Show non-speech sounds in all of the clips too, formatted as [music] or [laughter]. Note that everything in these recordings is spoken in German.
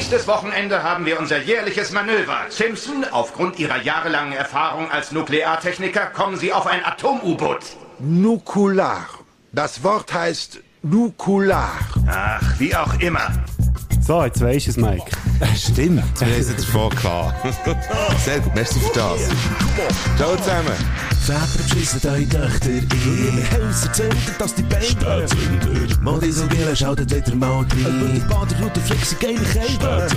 Nächstes Wochenende haben wir unser jährliches Manöver. Simpson, aufgrund Ihrer jahrelangen Erfahrung als Nukleartechniker, kommen Sie auf ein Atom-U-Boot. Nukular. Das Wort heißt Nukular. Ach, wie auch immer. So, jetzt weisst du es, Mike. [laughs] Stimmt, wir haben es jetzt davon gehabt. [laughs] Sehr gut, merci für das. Ciao zusammen. Väter beschissen eure Töchter ein. Häuser zünden, dass die Beine Spätzünder. Modisogele schaltet wieder mal rein. Die Baderroute flexen geile Kälte.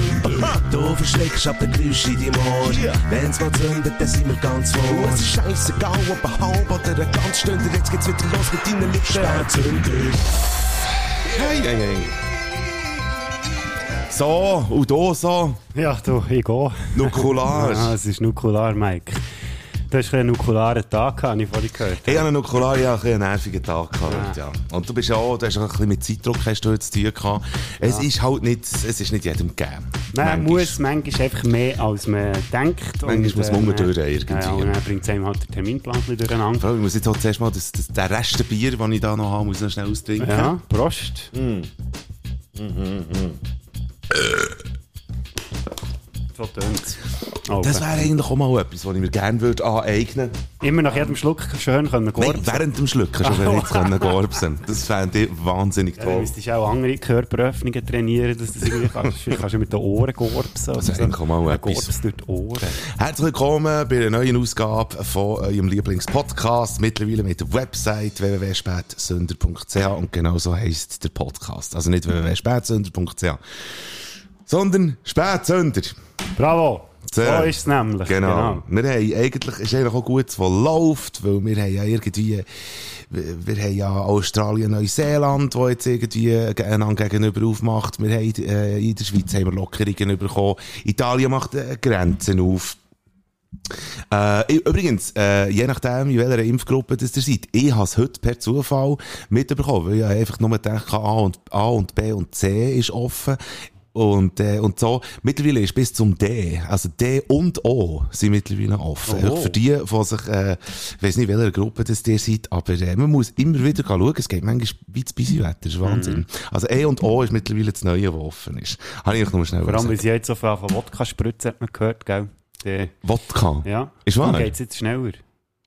Du verschreckst ab der Geräusche in deinem Ohr. Wenn's mal zündet, dann sind wir ganz vor. Es ist scheissegal, ob ein halb oder ein ganz Stunde. Jetzt geht's wieder los mit deinen Lippen. Spätzünder. Hey, hey, hey. So, und hier so, Ja, du, ich gehe. Nukular. Ja, es ist Nukular, Mike. Du hast einen nukularen Tag, gehabt, habe ich vorhin gehört. Ich habe einen Nukular, ja, einen nervigen Tag gehabt, ja. Und du bist ja auch, du hast auch ein bisschen mit Zeitdruck hast du heute zu tun gehabt. Es ist halt nicht, es ist nicht jedem gegeben. Man Manchmal. muss manchmal einfach mehr, als man denkt. Manchmal muss man äh, umdurch irgendwie. Ja, und dann bringt es einem halt der Terminplan durcheinander. Vor allem, Ich muss jetzt halt zuerst mal das, das, den Rest Bier, den ich da noch habe, muss ich noch schnell austrinken. Ja, Prost. Uh. So tönt's. Oh, Das wäre eigentlich auch mal etwas, was ich mir gerne würde aneignen Immer nach jedem Schluck schön können Nein, gorben. während dem Schlucken schon bereits können gorbsen. Das fände ich wahnsinnig Ja, du toll. müsstest auch andere Körperöffnungen trainieren, dass du das irgendwie kannst. Vielleicht [laughs] kannst du mit den Ohren gorbsen. Das ist eigentlich auch mal etwas. Gorbst durch die Ohren. Herzlich willkommen bei einer neuen Ausgabe von eurem Lieblingspodcast. Mittlerweile mit der Website www.spätsünder.ch und genau so heisst der Podcast. Also nicht www.spätsünder.ch, sondern Spätsünder. Bravo! So Sehr. ist es nämlich. Genau. Wir haben, eigentlich ist eigentlich auch gut, was läuft, weil wir haben ja irgendwie, wir, wir haben ja Australien, Neuseeland, wo jetzt irgendwie einander gegenüber aufmacht. Wir haben, äh, in der Schweiz haben wir Lockerungen bekommen. Italien macht äh, Grenzen auf. Äh, übrigens, äh, je nachdem, in welcher Impfgruppe das ihr seid, ich habe es heute per Zufall mitbekommen, weil ich einfach nur gedacht habe, A und, A und B und C ist offen. Und, äh, und so, mittlerweile ist bis zum D, also D und O sind mittlerweile offen. Oh. Für die, die sich, äh, ich weiss nicht, welcher Gruppe das ihr seid, aber äh, man muss immer wieder schauen, es geht manchmal wie das Wetter, das ist Wahnsinn. Mhm. Also E und O ist mittlerweile das Neue, was offen ist. Habe ich nur schnell Vor allem, weil sie jetzt so viel von Wodka spritzen, hat man gehört, gell? Wodka. ja. Ist wahr? Dann geht's jetzt schneller.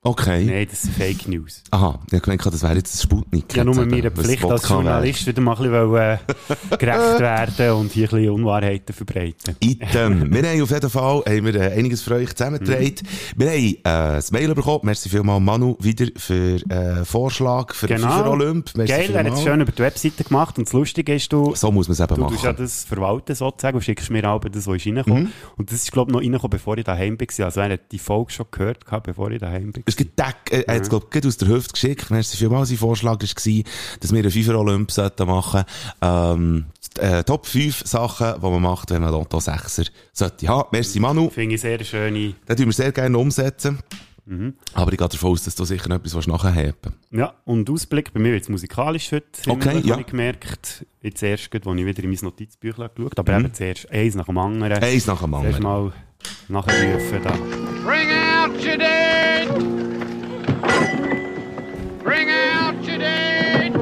Okay. Nein, das sind Fake News. Aha, ich gedacht, das wäre jetzt ein Sputnik. Ja, nur meine was Pflicht als. Journalist wieder mal ein bisschen äh, gerecht werden und hier ein bisschen Unwahrheiten verbreiten. Item. [laughs] wir haben auf jeden Fall haben wir, äh, einiges für euch zusammengetragen. Wir haben äh, das Mail bekommen. Merci vielmals, Manu, wieder für äh, Vorschlag für den FIFA Olymp. Merci Genau. Geil, er hat es schön über die Webseite gemacht und das Lustige ist, du, So muss man es eben du machen. tust ja das verwalten sozusagen und schickst mir auch das, was ist reingekommen. Mhm. Und das ist, glaube ich, noch reingekommen, bevor ich daheim war. Also er hat die Folge schon gehört, bevor ich daheim war. Äh, er hat es, glaub, gerade aus der Hüfte geschickt. Merci vielmals. Sein Vorschlag war, dass wir einen FIFA Olymp sollten machen ähm, äh, Top 5 Sachen, die man macht, wenn man Lotto 6er sollte haben. Merci, Manu. Finde ich sehr schöne, Das tun wir sehr gerne umsetzen. Mhm. Aber ich gehe davon aus, dass du sicher noch etwas nachher haben ja, und Ausblick, bei mir wird es musikalisch heute, Okay, ziemlich, ja. habe ich gemerkt. Jetzt erst, gerade, als ich wieder in mein Notizbüchlein geschaut habe, aber eben zuerst eins nach dem anderen. Eins nach dem anderen. mal nachrufen da. Bring out your dead! Bring out your Bill!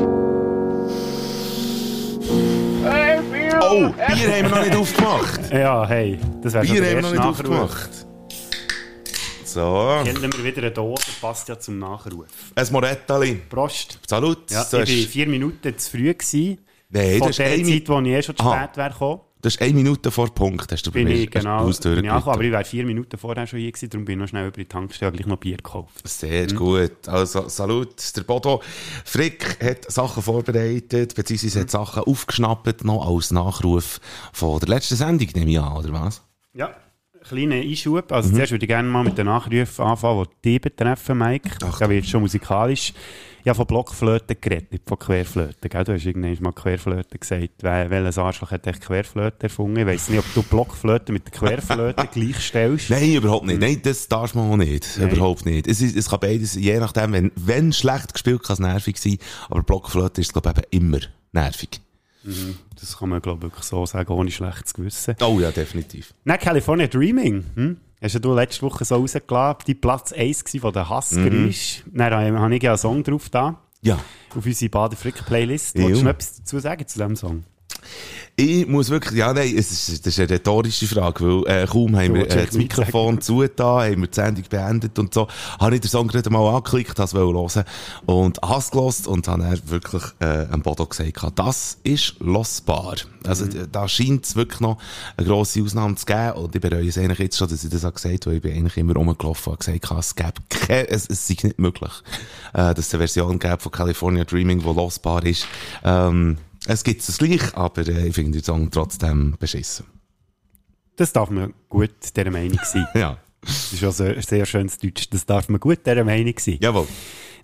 Oh, Bier haben wir noch nicht aufgemacht. [laughs] Ja, hey, das wäre schon Bier haben wir noch nicht Nachruf. aufgemacht. So, Kennen wir wieder eine Dose, passt ja zum Nachruf. ein Morettali. Prost. Salut. Ja, ich war vier Minuten zu früh. Gewesen. Nein, Von das der Zeit, wo ich eh schon zu Aha. spät wäre gekommen, das ist eine Minute vor Punkt, hast du bei bin mir ich genau hast du bin ich aber ich wäre vier Minuten vorher schon hier gewesen, darum bin ich noch schnell über die Tankstelle gleich noch Bier gekauft. Sehr gut. Also, Salut. Der Bodo Frick hat Sachen vorbereitet, beziehungsweise hat Sachen aufgeschnappt, noch als Nachruf von der letzten Sendung, nehme ich an, oder was? Ja. Kleiner Einschub. Also Mhm. zuerst würde ich gerne mal mit den Nachrufen anfangen, die dich betreffen, Mike. Ach. Da wird schon musikalisch. Ich habe von Blockflöten geredet, nicht von Querflöten. Gell? Du hast irgendwann mal Querflöten gesagt. Wer, welches Arschloch hat echt Querflöten erfunden? Ich weiss nicht, ob du Blockflöten mit der Querflöte [laughs] gleichstellst. Nein, überhaupt nicht. Nein, das darf man auch nicht. Nein. Überhaupt nicht. Es, ist, es kann beides, je nachdem, wenn, wenn schlecht gespielt, kann es nervig sein, aber Blockflöte ist, glaube ich, eben immer nervig. Das kann man, glaube ich, wirklich so sagen, ohne schlechtes Gewissen. Oh ja, definitiv. Nein, California Dreaming. Hm? Hast ja du letzte Woche so rausgelassen, die Platz 1 gewesen von den Hassgeräuschen. Mhm. Dann habe ich ja einen Song drauf da, Ja. auf unsere Bader-Frick-Playlist. Jo. Wolltest du noch etwas dazu sagen zu diesem Song? Ich muss wirklich, ja, nein, es ist, das ist eine rhetorische Frage, weil äh, kaum haben wir äh, das Mikrofon zugetan, haben wir die Sendung beendet und so, habe ich den Song gerade mal angeklickt, das wollte hören und has gelost und habe dann wirklich äh, am Bodo gesagt, das ist losbar. Also Mhm. da scheint es wirklich noch eine grosse Ausnahme zu geben und ich bereue es eigentlich jetzt schon, dass ich das auch gesagt habe, weil ich bin eigentlich immer rumgelaufen und gesagt, habe, es gäbe keine, es, es sei nicht möglich, äh, dass es eine Version gäbe von California Dreaming, die losbar ist. Ähm, es gibt es gleich, aber äh, ich finde den Song trotzdem beschissen. Das darf man gut dieser Meinung sein. [laughs] Ja. Das ist also ein sehr schönes Deutsch. Das darf man gut dieser Meinung sein. Jawohl.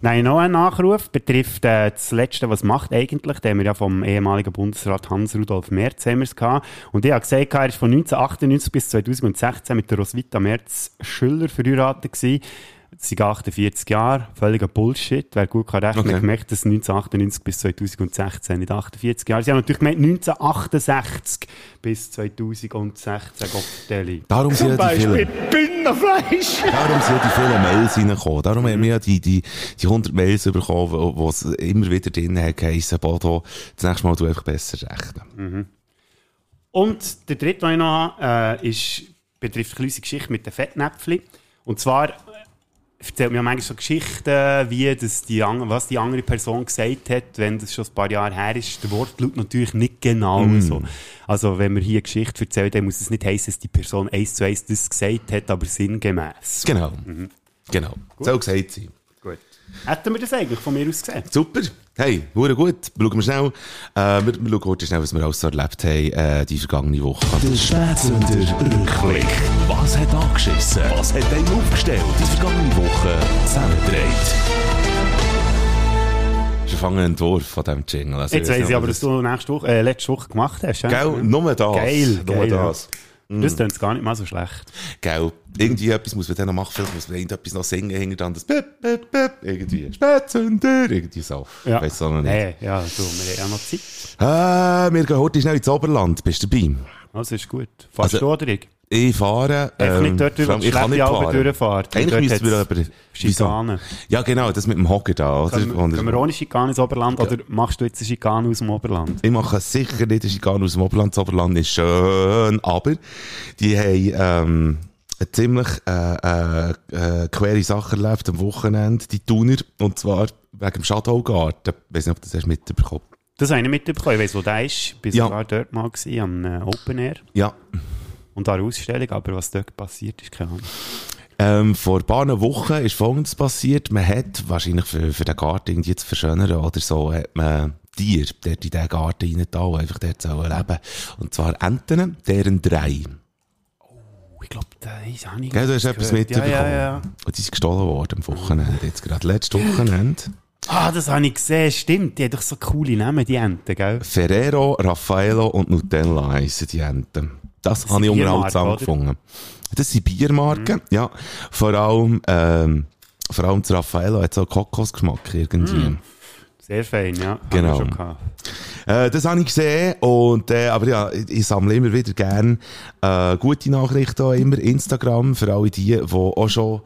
Nein, noch ein Nachruf betrifft äh, das Letzte, was macht eigentlich, den wir ja vom ehemaligen Bundesrat Hans-Rudolf Merz haben gehabt. Und ich habe gesagt, er ist von 1998 bis 2016 mit der Roswitha Merz Schüller verheiratet gewesen. Sind 48 Jahre, völliger Bullshit. Wer gut kann rechnen, Okay. okay. gemerkt, dass 1998 bis 2016 nicht 48 Jahre. Sie haben natürlich gemeint 1968 bis 2016, Gottelli. Darum sind ja die vielen, Bündnerfleisch! darum sind ja die vielen Mails reingekommen. Darum haben wir ja die, die, die 100 Mails bekommen, wo es immer wieder drin hat geheissen, Bodo, das nächste Mal du einfach besser rechnen. Und der dritte, den ich noch habe, äh, ist, betrifft kleine Geschichte mit den Fettnäpfchen. Und zwar erzählt mir manchmal so Geschichten, wie das die, was die andere Person gesagt hat, wenn das schon ein paar Jahre her ist. Der Wortlaut natürlich nicht genau so. Also wenn wir hier eine Geschichte erzählen, dann muss es nicht heißen, dass die Person eins zu eins das gesagt hat, aber sinngemäß. Genau. Genau. Soll gesagt sein. Gut. Hätten wir das eigentlich von mir aus gesehen? Super. Hey, hure gut. Schauen wir schnell, äh, wir, wir schauen kurz schnell, was wir alles so erlebt haben, äh, die vergangene Woche. Der Spätsünder Rückblick. Was hat angeschissen? Was hat einen aufgestellt? Die vergangene Woche zusammengedreht. Das ist ein fangener Entwurf von diesem Jingle. Also, Jetzt weiss ich aber, dass du nächste Woche, äh, letzte Woche gemacht hast. ja? Gell, nur das. Geil, Nur geil, ja. Das. Das klingt gar nicht mal so schlecht. Gell, irgendwie etwas muss man dann noch machen, vielleicht muss man irgendetwas noch singen, hinter dann das Bip, Bip, Bip, irgendwie Spätzünder, irgendwie so. Ja. Weiss auch noch nicht. Nee, ja, du, wir haben ja noch Zeit. Äh, wir gehen heute schnell ins Oberland. Bist du dabei? Also ist gut. Fahrst Also, du oder ich? Ich fahre. ähm, nicht dort wo ich kann nicht fahren. durchfahrt. Eigentlich müssen wir aber. Schikane. Ja, genau, das mit dem Hocker da, oder? Können, können wir ohne Schikane ins Oberland oder machst du jetzt eine Schikane aus dem Oberland? Ich mache sicher nicht eine Schikane aus dem Oberland. Das Oberland ist schön, aber die haben ähm, eine ziemlich äh, äh, äh, quere Sache erlebt am Wochenende, die Thuner, und zwar wegen dem Schadhaugarten. Ich weiß nicht, ob du das hast mitbekommen Das habe ich nicht mitbekommen. Ich weiss, wo der ist. Ich Ja. war sogar dort mal gewesen, am äh, Open Air Ja. Und an einer Ausstellung, aber was dort passiert ist, keine Ahnung. Ähm, vor ein paar Wochen ist Folgendes passiert. Man hat, wahrscheinlich für, für den Garten irgendwie zu verschönern oder so, hat man Tiere dort in diesen Garten rein da, einfach dort sollen leben. Und zwar Enten, deren drei. Oh, ich glaube, da ist auch nicht Gell, du hast etwas mitbekommen. Ja, ja, ja. Und die sind gestohlen worden am Wochenende. Jetzt gerade letztes Wochenende. Ah, das habe ich gesehen, stimmt. Die haben doch so coole Namen, die Enten, gell? Ferrero, Raffaello und Nutella heissen die Enten. Das, habe ich unterhaltsam gefunden. Das sind Biermarken, ja. Vor allem, ähm, vor allem das Raffaello hat so einen Kokosgeschmack irgendwie. Sehr fein, ja. Genau. Äh, das habe ich gesehen und, äh, aber ja, ich, ich sammle immer wieder gern äh, gute Nachrichten auch immer Instagram für alle die, die auch schon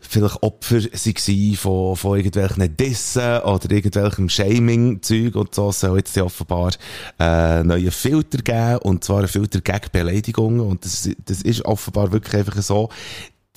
vielleicht Opfer waren von, von irgendwelchen Dissen oder irgendwelchem Shaming-Zeug und so. Soll jetzt offenbar äh, neue Filter geben und zwar ein Filter gegen Beleidigungen und das, das ist offenbar wirklich einfach so,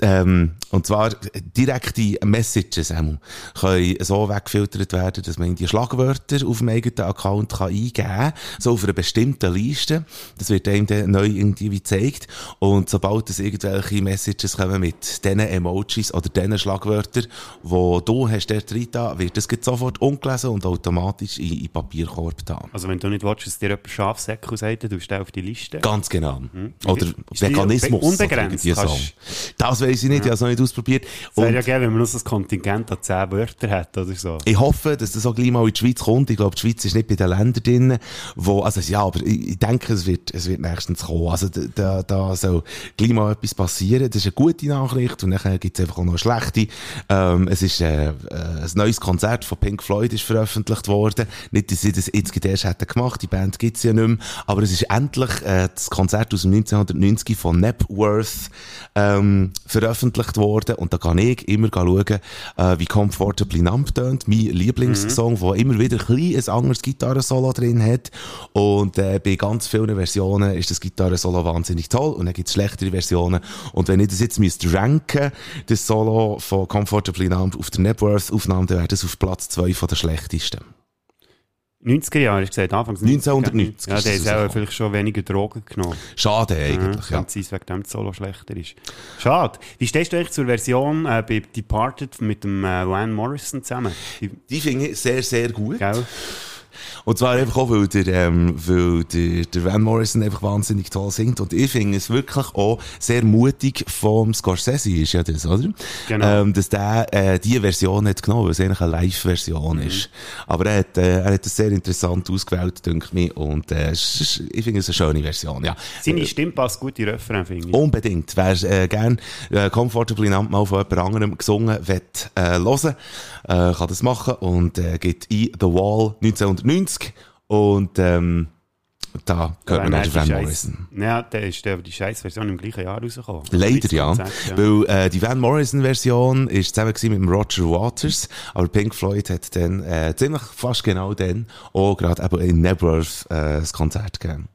ähm, und zwar direkte Messages ähm, können so weggefiltert werden, dass man die Schlagwörter auf dem eigenen Account kann eingeben kann, so auf einer bestimmten Liste. Das wird einem dann neu irgendwie gezeigt. Und sobald es irgendwelche Messages kommen mit diesen Emojis oder diesen Schlagwörtern, wo du hast dort rein da, wird das sofort ungelesen und automatisch in, in Papierkorb da. Also wenn du nicht willst, dass dir jemand Schafsäcke sagt, du den auf die Liste. Ganz genau. Oder Ist die Veganismus. unbegrenzt? oder Kannst- Das weiß ich nicht, ich habe es noch nicht ausprobiert. Es wäre ja geil, wenn man so ein Kontingent an 10 Wörtern hat oder so. Ich hoffe, dass das auch gleich mal in die Schweiz kommt. Ich glaube, die Schweiz ist nicht bei den Ländern drin, wo, also ja, aber ich, denke, es wird, es wird nächstens kommen. Also da, da, soll gleich mal etwas passieren. Das ist eine gute Nachricht und dann gibt es einfach auch noch eine schlechte. Ähm, es ist äh, äh, ein neues Konzert von Pink Floyd ist veröffentlicht worden. Nicht, dass sie das jetzt erst hätten gemacht, die Band gibt's ja nicht mehr, aber es ist endlich äh, das Konzert aus dem 1990 von Napworth ähm, veröffentlicht worden. Und da kann ich immer schauen, äh, wie Comfortably Numb tönt, mein Lieblingssong, wo immer wieder ein, ein anderes Gitarrensolo drin hat. Und äh, bei ganz vielen Versionen ist das Gitarrensolo wahnsinnig toll. Und dann gibt es schlechtere Versionen. Und wenn ich das jetzt müsste ranken, das Solo von Comfortably Numb auf der Networth-Aufnahme, dann wäre das auf Platz zwei von der schlechtesten. 90er Jahre, hast du gesagt, Anfangs 1990 Ja, der ist auch vielleicht schon weniger Drogen genommen. Schade eigentlich, ja. Kann sein, wegen dem Solo schlechter ist. Schade. Wie stehst du eigentlich zur Version äh, bei Departed mit dem äh, Van Morrison zusammen? Die, Die finde ich sehr, sehr gut. gell? Und zwar einfach auch, weil der, ähm, weil der, der Van Morrison einfach wahnsinnig toll singt. Und ich finde es wirklich auch sehr mutig vom Scorsese ist ja das, oder? Genau. Ähm, dass der äh, die Version hat genommen, weil es eigentlich eine Live-Version Mhm. ist. Aber er hat, äh, er hat das sehr interessant ausgewählt, denke ich mir. Und äh, ich finde es eine schöne Version, ja. Seine Stimme passt gut in Refrain, finde ich. Unbedingt. Wer äh, gern äh, Comfortably Numb mal von jemand anderem gesungen wird, äh, hören, äh, kann das machen und äh, geht ein The Wall 1990 und ähm, da hört man Wenn auch Van Morrison. Scheiß- Ja, der ist der, die Scheiß-Version im gleichen Jahr rausgekommen. Leider ja, ja. weil äh, die Van Morrison Version ist zusammen mit dem Roger Waters, aber Pink Floyd hat dann äh, ziemlich fast genau dann auch gerade eben in Nebworth äh, das Konzert gegeben.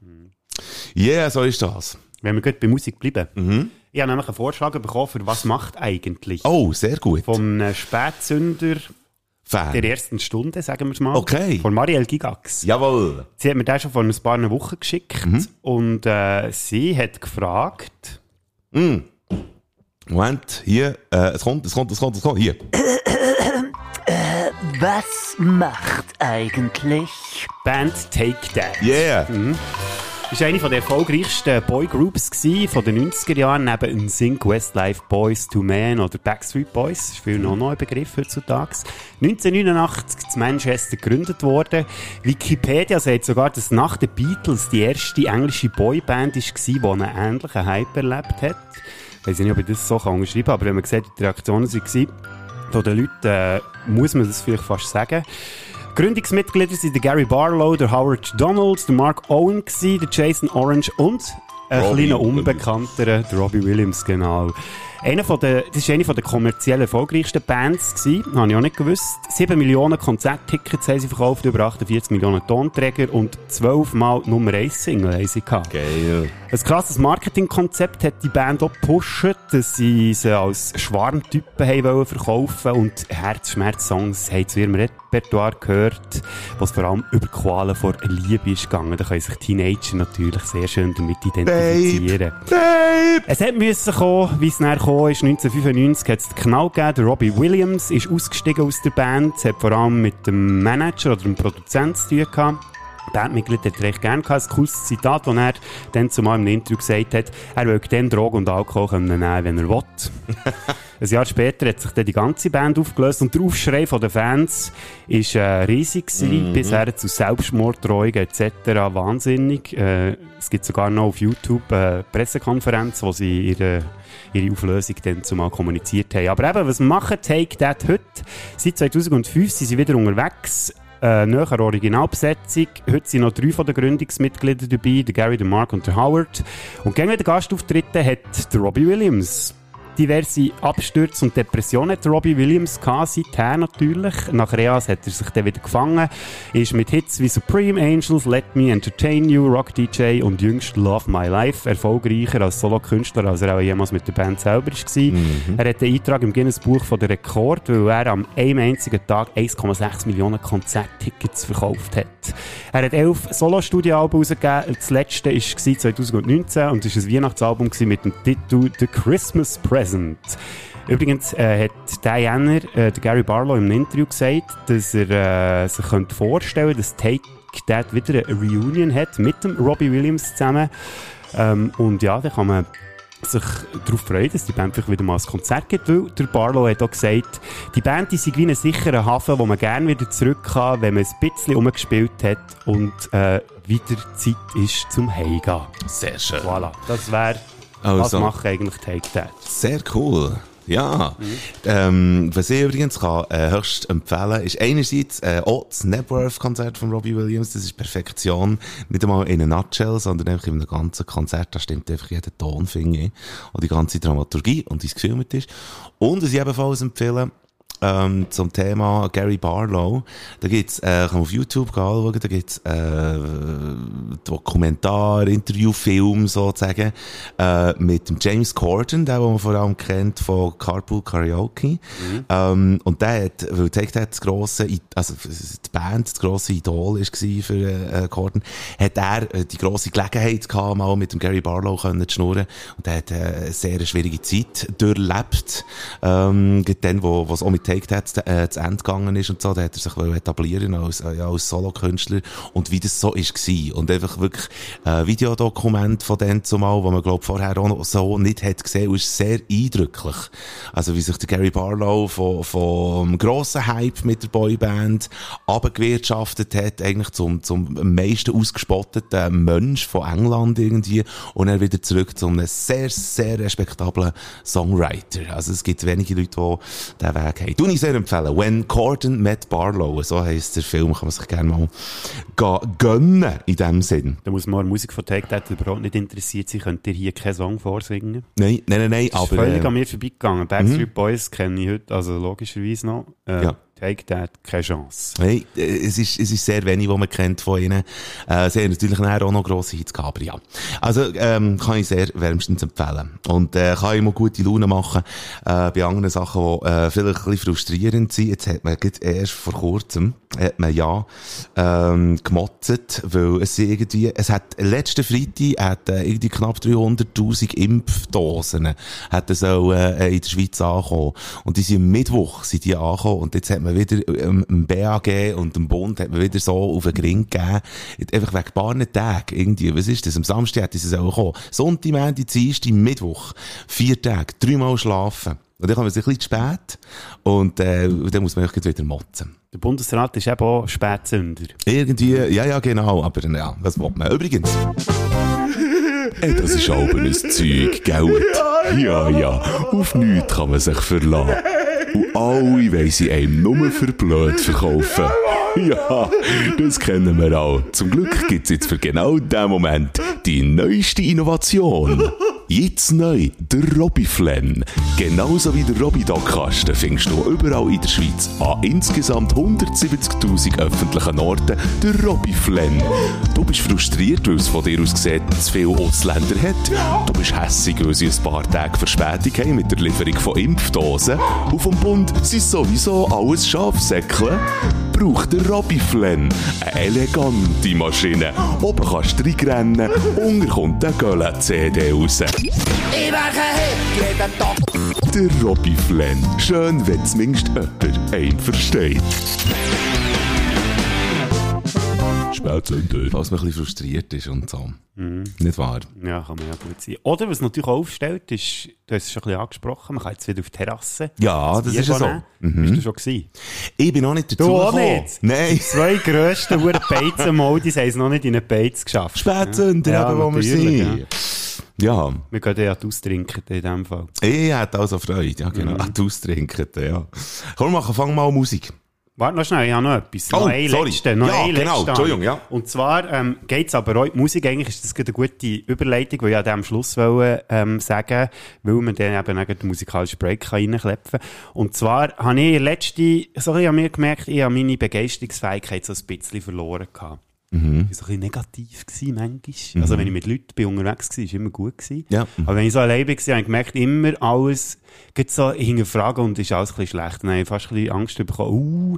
Ja, yeah, so ist das. Wenn wir gut bei Musik bleiben. Ich habe nämlich einen Vorschlag bekommen, für was macht eigentlich Oh, sehr gut. vom Spätsünder Fan. der ersten Stunde, sagen wir es mal. Okay. Von Marielle Gigax. Jawohl. Sie hat mir den schon vor ein paar Wochen geschickt Mhm. und äh, sie hat gefragt, Moment, hier, äh, es kommt, es kommt, es kommt, es kommt, hier. [coughs] Was macht eigentlich? Band Take That. Yeah. Das war eine der erfolgreichsten Boygroups von den 90er Jahren, neben NSYNC, Westlife Boys to Men oder Backstreet Boys. Das ist viel noch ein Begriff heutzutage. 1989 in Manchester gegründet worden. Wikipedia sagt sogar, dass nach den Beatles die erste englische Boyband war, die einen ähnlichen Hype erlebt hat. Ich weiß nicht, ob ich das so unterschreiben kann, aber wenn man sieht, die Reaktionen waren, von den Leuten, äh, muss man das vielleicht fast sagen. Gründungsmitglieder sind Gary Barlow, der Howard Donald, der Mark Owen, der Jason Orange und ein Robbie kleiner Unbekannterer, der Robbie Williams, genau. Einer von der, das war eine von der kommerziell erfolgreichsten Bands, gewesen, habe ich auch nicht gewusst. 7 Millionen Konzerttickets haben sie verkauft, über 48 Millionen Tonträger und 12 Mal Nummer 1 Single haben sie gehabt. Geil. Ein krasses Marketingkonzept hat die Band auch gepusht, dass sie sie als Schwarmtypen haben wollen verkaufen und Herzschmerz-Songs haben zu ihrem Repertoire gehört, was vor allem über Qualen vor Liebe ist gegangen. Da können sich Teenager natürlich sehr schön damit identifizieren. Babe. Es hat müssen kommen, wie es nachher gekommen ist. 1995 hat es den Knall gegeben. Robbie Williams ist ausgestiegen aus der Band. Es hat vor allem mit dem Manager oder dem Produzenten zu tun gehabt. Bandmitglied hat recht gerne gehabt. Ein cooles Zitat, das er dann zumal im Interview gesagt hat, er will dann Drogen und Alkohol nehmen, wenn er will. [laughs] Ein Jahr später hat sich dann die ganze Band aufgelöst und der Aufschrei von den Fans ist äh, riesig gewesen, bis her zu Selbstmorddrohungen etc. Wahnsinnig. Äh, es gibt sogar noch auf YouTube eine Pressekonferenz, wo sie ihre, ihre Auflösung dann zumal kommuniziert haben. Aber eben, was machen Take That heute? Seit 2005 sind sie wieder unterwegs. Äh, näher Originalbesetzung. Heute sind noch drei von den Gründungsmitgliedern dabei, der Gary, der Mark und der Howard. Und gegen den Gastauftritten hat der Robbie Williams diverse Abstürze und Depressionen hat Robbie Williams gehabt, seither natürlich. Nach Reas hat er sich dann wieder gefangen, ist mit Hits wie Supreme Angels, Let Me Entertain You, Rock DJ und jüngst Love My Life erfolgreicher als Solokünstler, als er auch jemals mit der Band selber war. Er hat einen Eintrag im Guinness Buch von der Rekord, weil er am einem einzigen Tag 1,6 Millionen Konzerttickets verkauft hat. Er hat elf Solo-Studioalben rausgegeben. Das letzte war 2019 und war ein Weihnachtsalbum mit dem Titel The Christmas Present. Übrigens äh, hat Diana, äh, der Gary Barlow, im Interview gesagt, dass er äh, sich könnte vorstellen dass Take That wieder eine Reunion hat mit dem Robbie Williams zusammen. Ähm, und ja, da kann man sich darauf freuen, dass die Band vielleicht wieder mal ein Konzert gibt, weil der Barlow hat auch gesagt, die Band sei wie ein sicherer Hafen, wo man gerne wieder zurück kann, wenn man ein bisschen umgespielt hat und äh, wieder Zeit ist zum Heimgehen. Sehr schön. Voilà, das wäre, was Also, macht eigentlich Take That? sehr cool. Ja. Ähm, was ich übrigens kann, äh, höchst empfehlen, ist einerseits äh, auch das Nebworth-Konzert von Robbie Williams. Das ist Perfektion. Nicht einmal in einer Nutshell, sondern einfach in einem ganzen Konzert. Da stimmt einfach jeder Ton, finde ich. Und die ganze Dramaturgie und wie es gefilmt ist. Und was ich ebenfalls empfehle, ähm, zum Thema Gary Barlow. Da gibt's, äh, kann man auf YouTube gehen, anschauen, da gibt's, äh, Dokumentar, Interviewfilm sozusagen, äh, mit dem James Corden, der, den man vor allem kennt von Carpool Karaoke. Ähm, und der hat, weil Take That das grosse, also die Band das grosse Idol ist für äh, Corden, hat er äh, die grosse Gelegenheit gehabt, mal mit dem Gary Barlow können zu schnurren. Und er hat äh, eine sehr schwierige Zeit durchlebt. Ähm, dann, wo es auch mit Take That zu, äh, zu Ende gegangen ist und so, da hat er sich etablieren als, äh, als Solokünstler und wie das so ist gewesen. Und einfach wirklich äh, Videodokument von dem zumal, wo man glaub vorher auch noch so nicht hat gesehen, ist sehr eindrücklich. Also wie sich der Gary Barlow von, vom grossen Hype mit der Boyband abgewirtschaftet hat, eigentlich zum, zum meisten ausgespotteten Mensch von England irgendwie und er wieder zurück zu einem sehr, sehr respektablen Songwriter. Also es gibt wenige Leute, die diesen Weg haben. Du ich sehr empfehlen. When Corden Met Barlow, so heisst der Film, kann man sich gerne mal gönnen in dem Sinn. Da muss man die Musik von Take That überhaupt nicht interessiert sein. Könnt ihr hier keinen Song vorsingen? Nein, nein, nein, nein, Das ist aber... völlig äh, an mir vorbeigegangen. Backstreet Boys kenne ich heute, also logischerweise noch. Äh, Ja. Take That, keine Chance. Hey, äh, es ist, es ist sehr wenig, was man kennt von ihnen. Äh, sie haben natürlich auch noch grosse Hits gehabt, ja. Also, ähm, kann ich sehr wärmstens empfehlen. Und, äh, kann immer gute Laune machen, äh, bei anderen Sachen, die, äh, vielleicht ein bisschen frustrierend sind. Jetzt hat man gerade erst vor kurzem, hat man ja, ähm, gemotzt, weil es irgendwie, es hat, letzten Freitag hat, äh, irgendwie knapp 300.000 Impfdosen, hat es auch, äh, in der Schweiz angekommen. Und die sind Mittwoch, sind die angekommen. Und jetzt hat man wieder, ähm, im BAG und dem Bund hat man wieder so auf den Gring gegeben. Einfach wegen paar Tagen, irgendwie. Was ist das? Am Samstag hat es auch gekommen. Sonntag, Montag, Dienstag, Mittwoch. Vier Tage. Dreimal schlafen. Und dann kommen wir ein bisschen zu spät. Und, äh, dann muss man echt wieder motzen. Der Bundesrat ist eben auch Spätzünder. Irgendwie, ja, ja, genau, aber ja, was will man? Übrigens. Ey, [laughs] das ist auch ein Zeug, gell? Ja, ja, auf nichts kann man sich verlassen. Und alle wollen sie einem nur für blöd verkaufen. Ja, das kennen wir auch. Zum Glück gibt's jetzt für genau diesen Moment die neueste Innovation. Jetzt neu, der Robiflen. Genauso wie der Robidoc-Kasten findest du überall in der Schweiz an insgesamt 170.000 öffentlichen Orten der Robiflen. Du bist frustriert, weil es von dir aus sieht, zu viele Ausländer hat. Du bist hässig, weil sie ein paar Tage Verspätung haben mit der Lieferung von Impfdosen. Und vom Bund sind sowieso alles Schafsäckle. Braucht der Robiflen. Eine elegante Maschine. Oben kannst du reinrennen, unten kommt der Göller-CD raus. Der Robby Flan. Schön, wenn zumindest jemand einen versteht. Spätzünder. Falls man ein bisschen frustriert ist und so. Nicht wahr? Ja, kann man ja gut sein. Oder was natürlich auch aufstellt, ist, du hast es schon ein bisschen angesprochen, man kann jetzt wieder auf die Terrasse. Ja, das Bier ist ja so. nehmen. Bist du schon gewesen? Ich bin noch nicht dazu Du auch gekommen. nicht? Nein. Die zwei grössten Huren Beizen-Modis haben es noch nicht in eine Beiz geschafft. Spätzünder, Ja, eben, wo wir sind. Ja. Wir gehen ja austrinken in dem Fall. Ich hätte also Freude, ja, genau. Mhm. Die Austrinken, ja. Komm, machen, fang mal Musik. Warte noch schnell, ich habe noch etwas. Oh, noch ein sorry. letzte, noch Ja, ein genau, letzte. Entschuldigung, ja. Und zwar ähm, geht es aber auch die Musik, eigentlich ist das eine gute Überleitung, weil ich an am Schluss wollte, ähm, sagen, weil man dann eben auch den musikalischen Break reinklepfen kann. Und zwar habe ich letzte, so bisschen an mir gemerkt, ich habe meine Begeisterungsfähigkeit so ein bisschen verloren gehabt. Mhm. Ich war so ein bisschen negativ gewesen, manchmal. Also wenn ich mit Leuten bin unterwegs war, war immer gut gewesen. Ja. Aber wenn ich so allein war, habe ich gemerkt, immer alles, geht so hinterfragen und ist alles ein bisschen schlecht. Dann habe ich fast ein bisschen Angst bekommen, uh,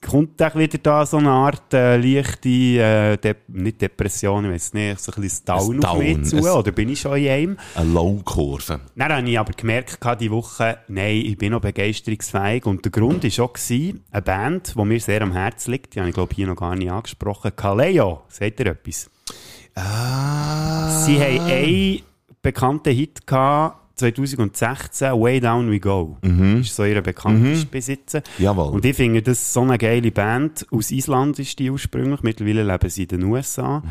kommt auch wieder da so eine Art äh, leichte, äh, De nicht Depression, ich weiß nicht, so ein bisschen Down, Ein auf mich Down, zu, oder bin ich schon in einem? Eine Low-Kurve. Dann habe ich aber gemerkt, die Woche, nein, ich bin noch begeisterungsfähig. Und der Grund war auch, gewesen, eine Band, die mir sehr am Herzen liegt, die habe ich glaube hier noch gar nicht angesprochen, Kaleo. Sagt ihr etwas? Ah. Sie haben einen bekannten Hit gehabt, 2016, Way Down We Go. Das ist so ihre bekannteste bis jetzt. Jawohl. Und ich finde das so eine geile Band. Aus Island ist die ursprünglich. Mittlerweile leben sie in den USA.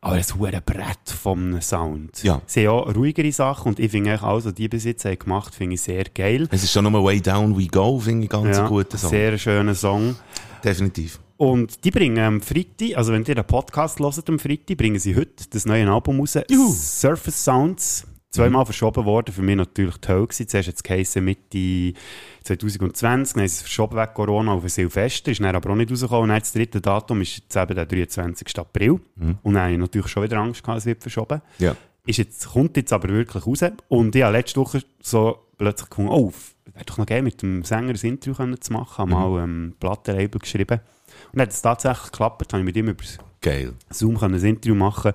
aber ein hohes Brett vom Sound. Ja. Sie haben auch ruhigere Sachen und ich finde eigentlich alles, was die jetzt haben gemacht finde ich sehr geil. Es ist schon nochmal Way Down We Go, finde ich ganz Ja, ein guter Song. Sehr schöner Song. Definitiv. Und die bringen am Freitag, also wenn ihr den Podcast hört am Freitag, bringen sie heute das neue Album raus. Surface Sounds. Zweimal verschoben worden, für mich natürlich toll gewesen. Zuerst jetzt geheissen Mitte 2020, dann ist es verschoben weg Corona auf ein Silvester, ist dann aber auch nicht rausgekommen. Und dann das dritte Datum ist jetzt eben der 23. April. Und dann habe ich natürlich schon wieder Angst gehabt, es wird verschoben. Ja. Ist jetzt, kommt jetzt aber wirklich raus. Und ich habe letzte Woche so plötzlich gefunden, oh, wäre doch noch geil, mit dem Sänger ein Interview können zu machen. Habe mal ähm, Plattenlabel geschrieben. Und dann hat es tatsächlich geklappt, habe ich mit ihm über Geil. Zoom können ein Interview machen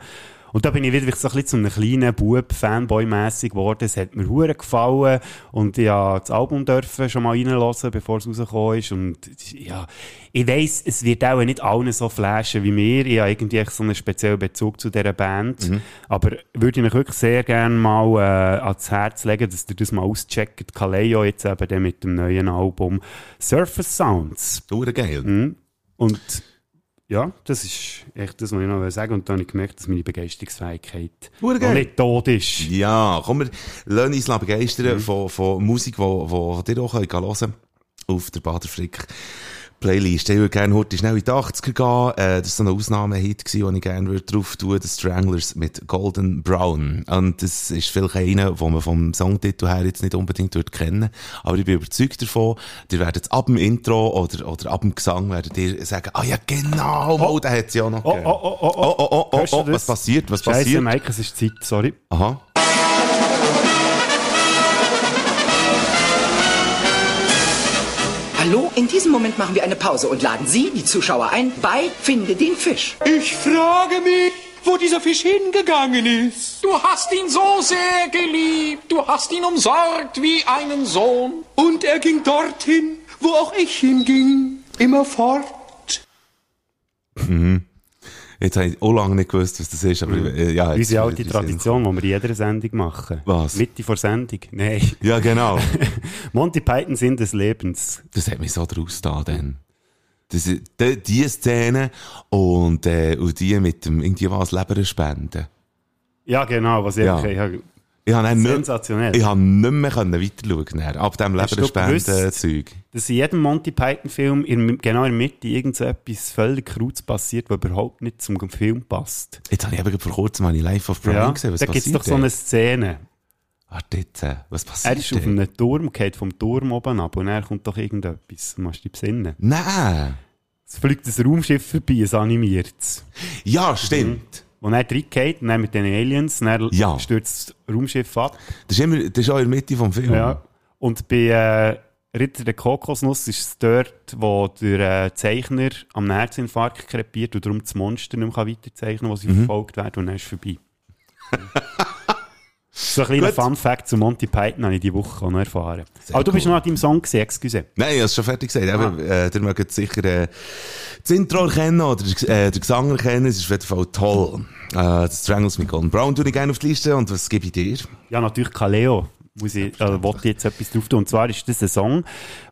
und da bin ich wieder so ein bisschen zu einem kleinen Bub, Fanboy-mässig geworden. Es hat mir hure gefallen und durfte das Album dürfen schon mal reinlassen, bevor es rausgekommen ist und ja, ich weiss, es wird auch nicht allen so flashen wie mir. Ich habe irgendwie so einen speziellen Bezug zu dieser Band, aber würde ich euch wirklich sehr gerne mal äh, ans Herz legen, dass ihr das mal auscheckt. Kaleo jetzt eben mit dem neuen Album Surface Sounds. Hure geil. Mhm. Und ja, das ist echt das, was ich noch sagen. Und dann habe ich gemerkt, dass meine Begeisterungsfähigkeit noch nicht tot ist. Ja, komm, wir lassen uns Mhm. begeistern von, von Musik, die ihr auch hören auf der Baderfrick. Playlist. Ich würde gerne heute schnell in die 80er gehen. Äh, das war so ein Ausnahmehit, gewesen, den ich gerne würde drauf tun The Stranglers mit Golden Brown. Und das ist vielleicht einer, den man vom Songtitel her jetzt nicht unbedingt würde kennen. Aber ich bin überzeugt davon, ihr werdet ab dem Intro oder, oder ab dem Gesang werdet ihr sagen, ah ja, genau, oh, den hat es ja noch Oh, gegeben. oh, oh, oh, Oh, oh, oh, oh, du oh, das? was passiert, was Scheiße, passiert? Mike, es ist Zeit, sorry. Aha. In diesem Moment machen wir eine Pause und laden Sie, die Zuschauer, ein bei Finde den Fisch. Ich frage mich, wo dieser Fisch hingegangen ist. Du hast ihn so sehr geliebt, du hast ihn umsorgt wie einen Sohn. Und er ging dorthin, wo auch ich hinging. Immer fort. Jetzt habe ich auch lange nicht gewusst, was das ist, aber äh, ja. Unsere alte Tradition, die wir in jeder Sendung machen. Was? Mitte vor Sendung. Nein. Ja, genau. [laughs] Monty Python Sinn des Lebens. Das hat mich so draus da dann. Das, die, die Szene und, äh, und die mit dem, irgendwie was, Leber spenden. Ja, genau, was ich Ja. habe. Ich habe Sensationell. ich habe nicht mehr können weiter schauen können, ab dem du Leberspenden-Zeug. Dass in jedem Monty Python-Film genau in der Mitte irgend so etwas völlig Krauts passiert, was überhaupt nicht zum Film passt. Jetzt habe ich eben vor kurzem ich live auf Brian Ja, gesehen, was da gibt es doch so eine Szene. Warte jetzt, äh, was passiert Er ist auf einem Turm, geht vom Turm oben ab und er kommt doch irgendetwas. Du musst dich besinnen. Nein! Es fliegt ein Raumschiff vorbei, ein animiertes. Ja, stimmt. Und er reingeht und dann mit den Aliens, und dann Ja. stürzt das Raumschiff ab. Das ist immer, das ist auch in der Mitte vom Film. Ja. Und bei äh, Ritter der Kokosnuss ist es dort, wo der äh, Zeichner am Herzinfarkt krepiert und darum das Monster nicht mehr weiterzeichnen kann, wo sie Mhm. verfolgt werden und dann ist es vorbei. [laughs] so ein kleiner. Fun-Fact zu Monty Python habe ich diese Woche auch noch erfahren. Aber du bist noch an deinem Song gesehen, excuse. Nein, ich habe es schon fertig gesagt. Eben, äh, ihr mögt sicher äh, das Intro erkennen oder äh, den Gesang erkennen. Es ist auf jeden Fall toll. Äh, das Strangles mit Golden Brown tue ich gerne auf die Liste. Und was gebe ich dir? Ja, natürlich Kaleo. Muss ich, äh, wollte jetzt etwas drauf tun. Und zwar ist das ein Song,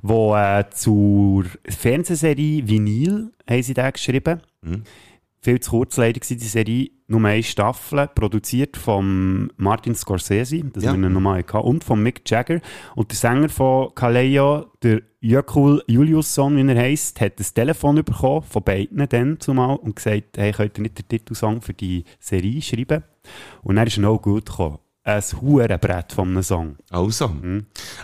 wo äh, zur Fernsehserie Vinyl haben sie den geschrieben. Viel zu kurz leider war die Serie, nur eine Staffel, produziert von Martin Scorsese, das Ja. wir ihn nochmal hatten, und von Mick Jagger. Und der Sänger von Kaleo, der Jökul Juliusson, wie er heisst, hat ein Telefon bekommen, von beiden dann zumal, und gesagt, hey, könnt ihr nicht den Titelsong für die Serie schreiben? Und dann ist er auch gut gekommen. Ein Hurenbrett von einem Song. Also.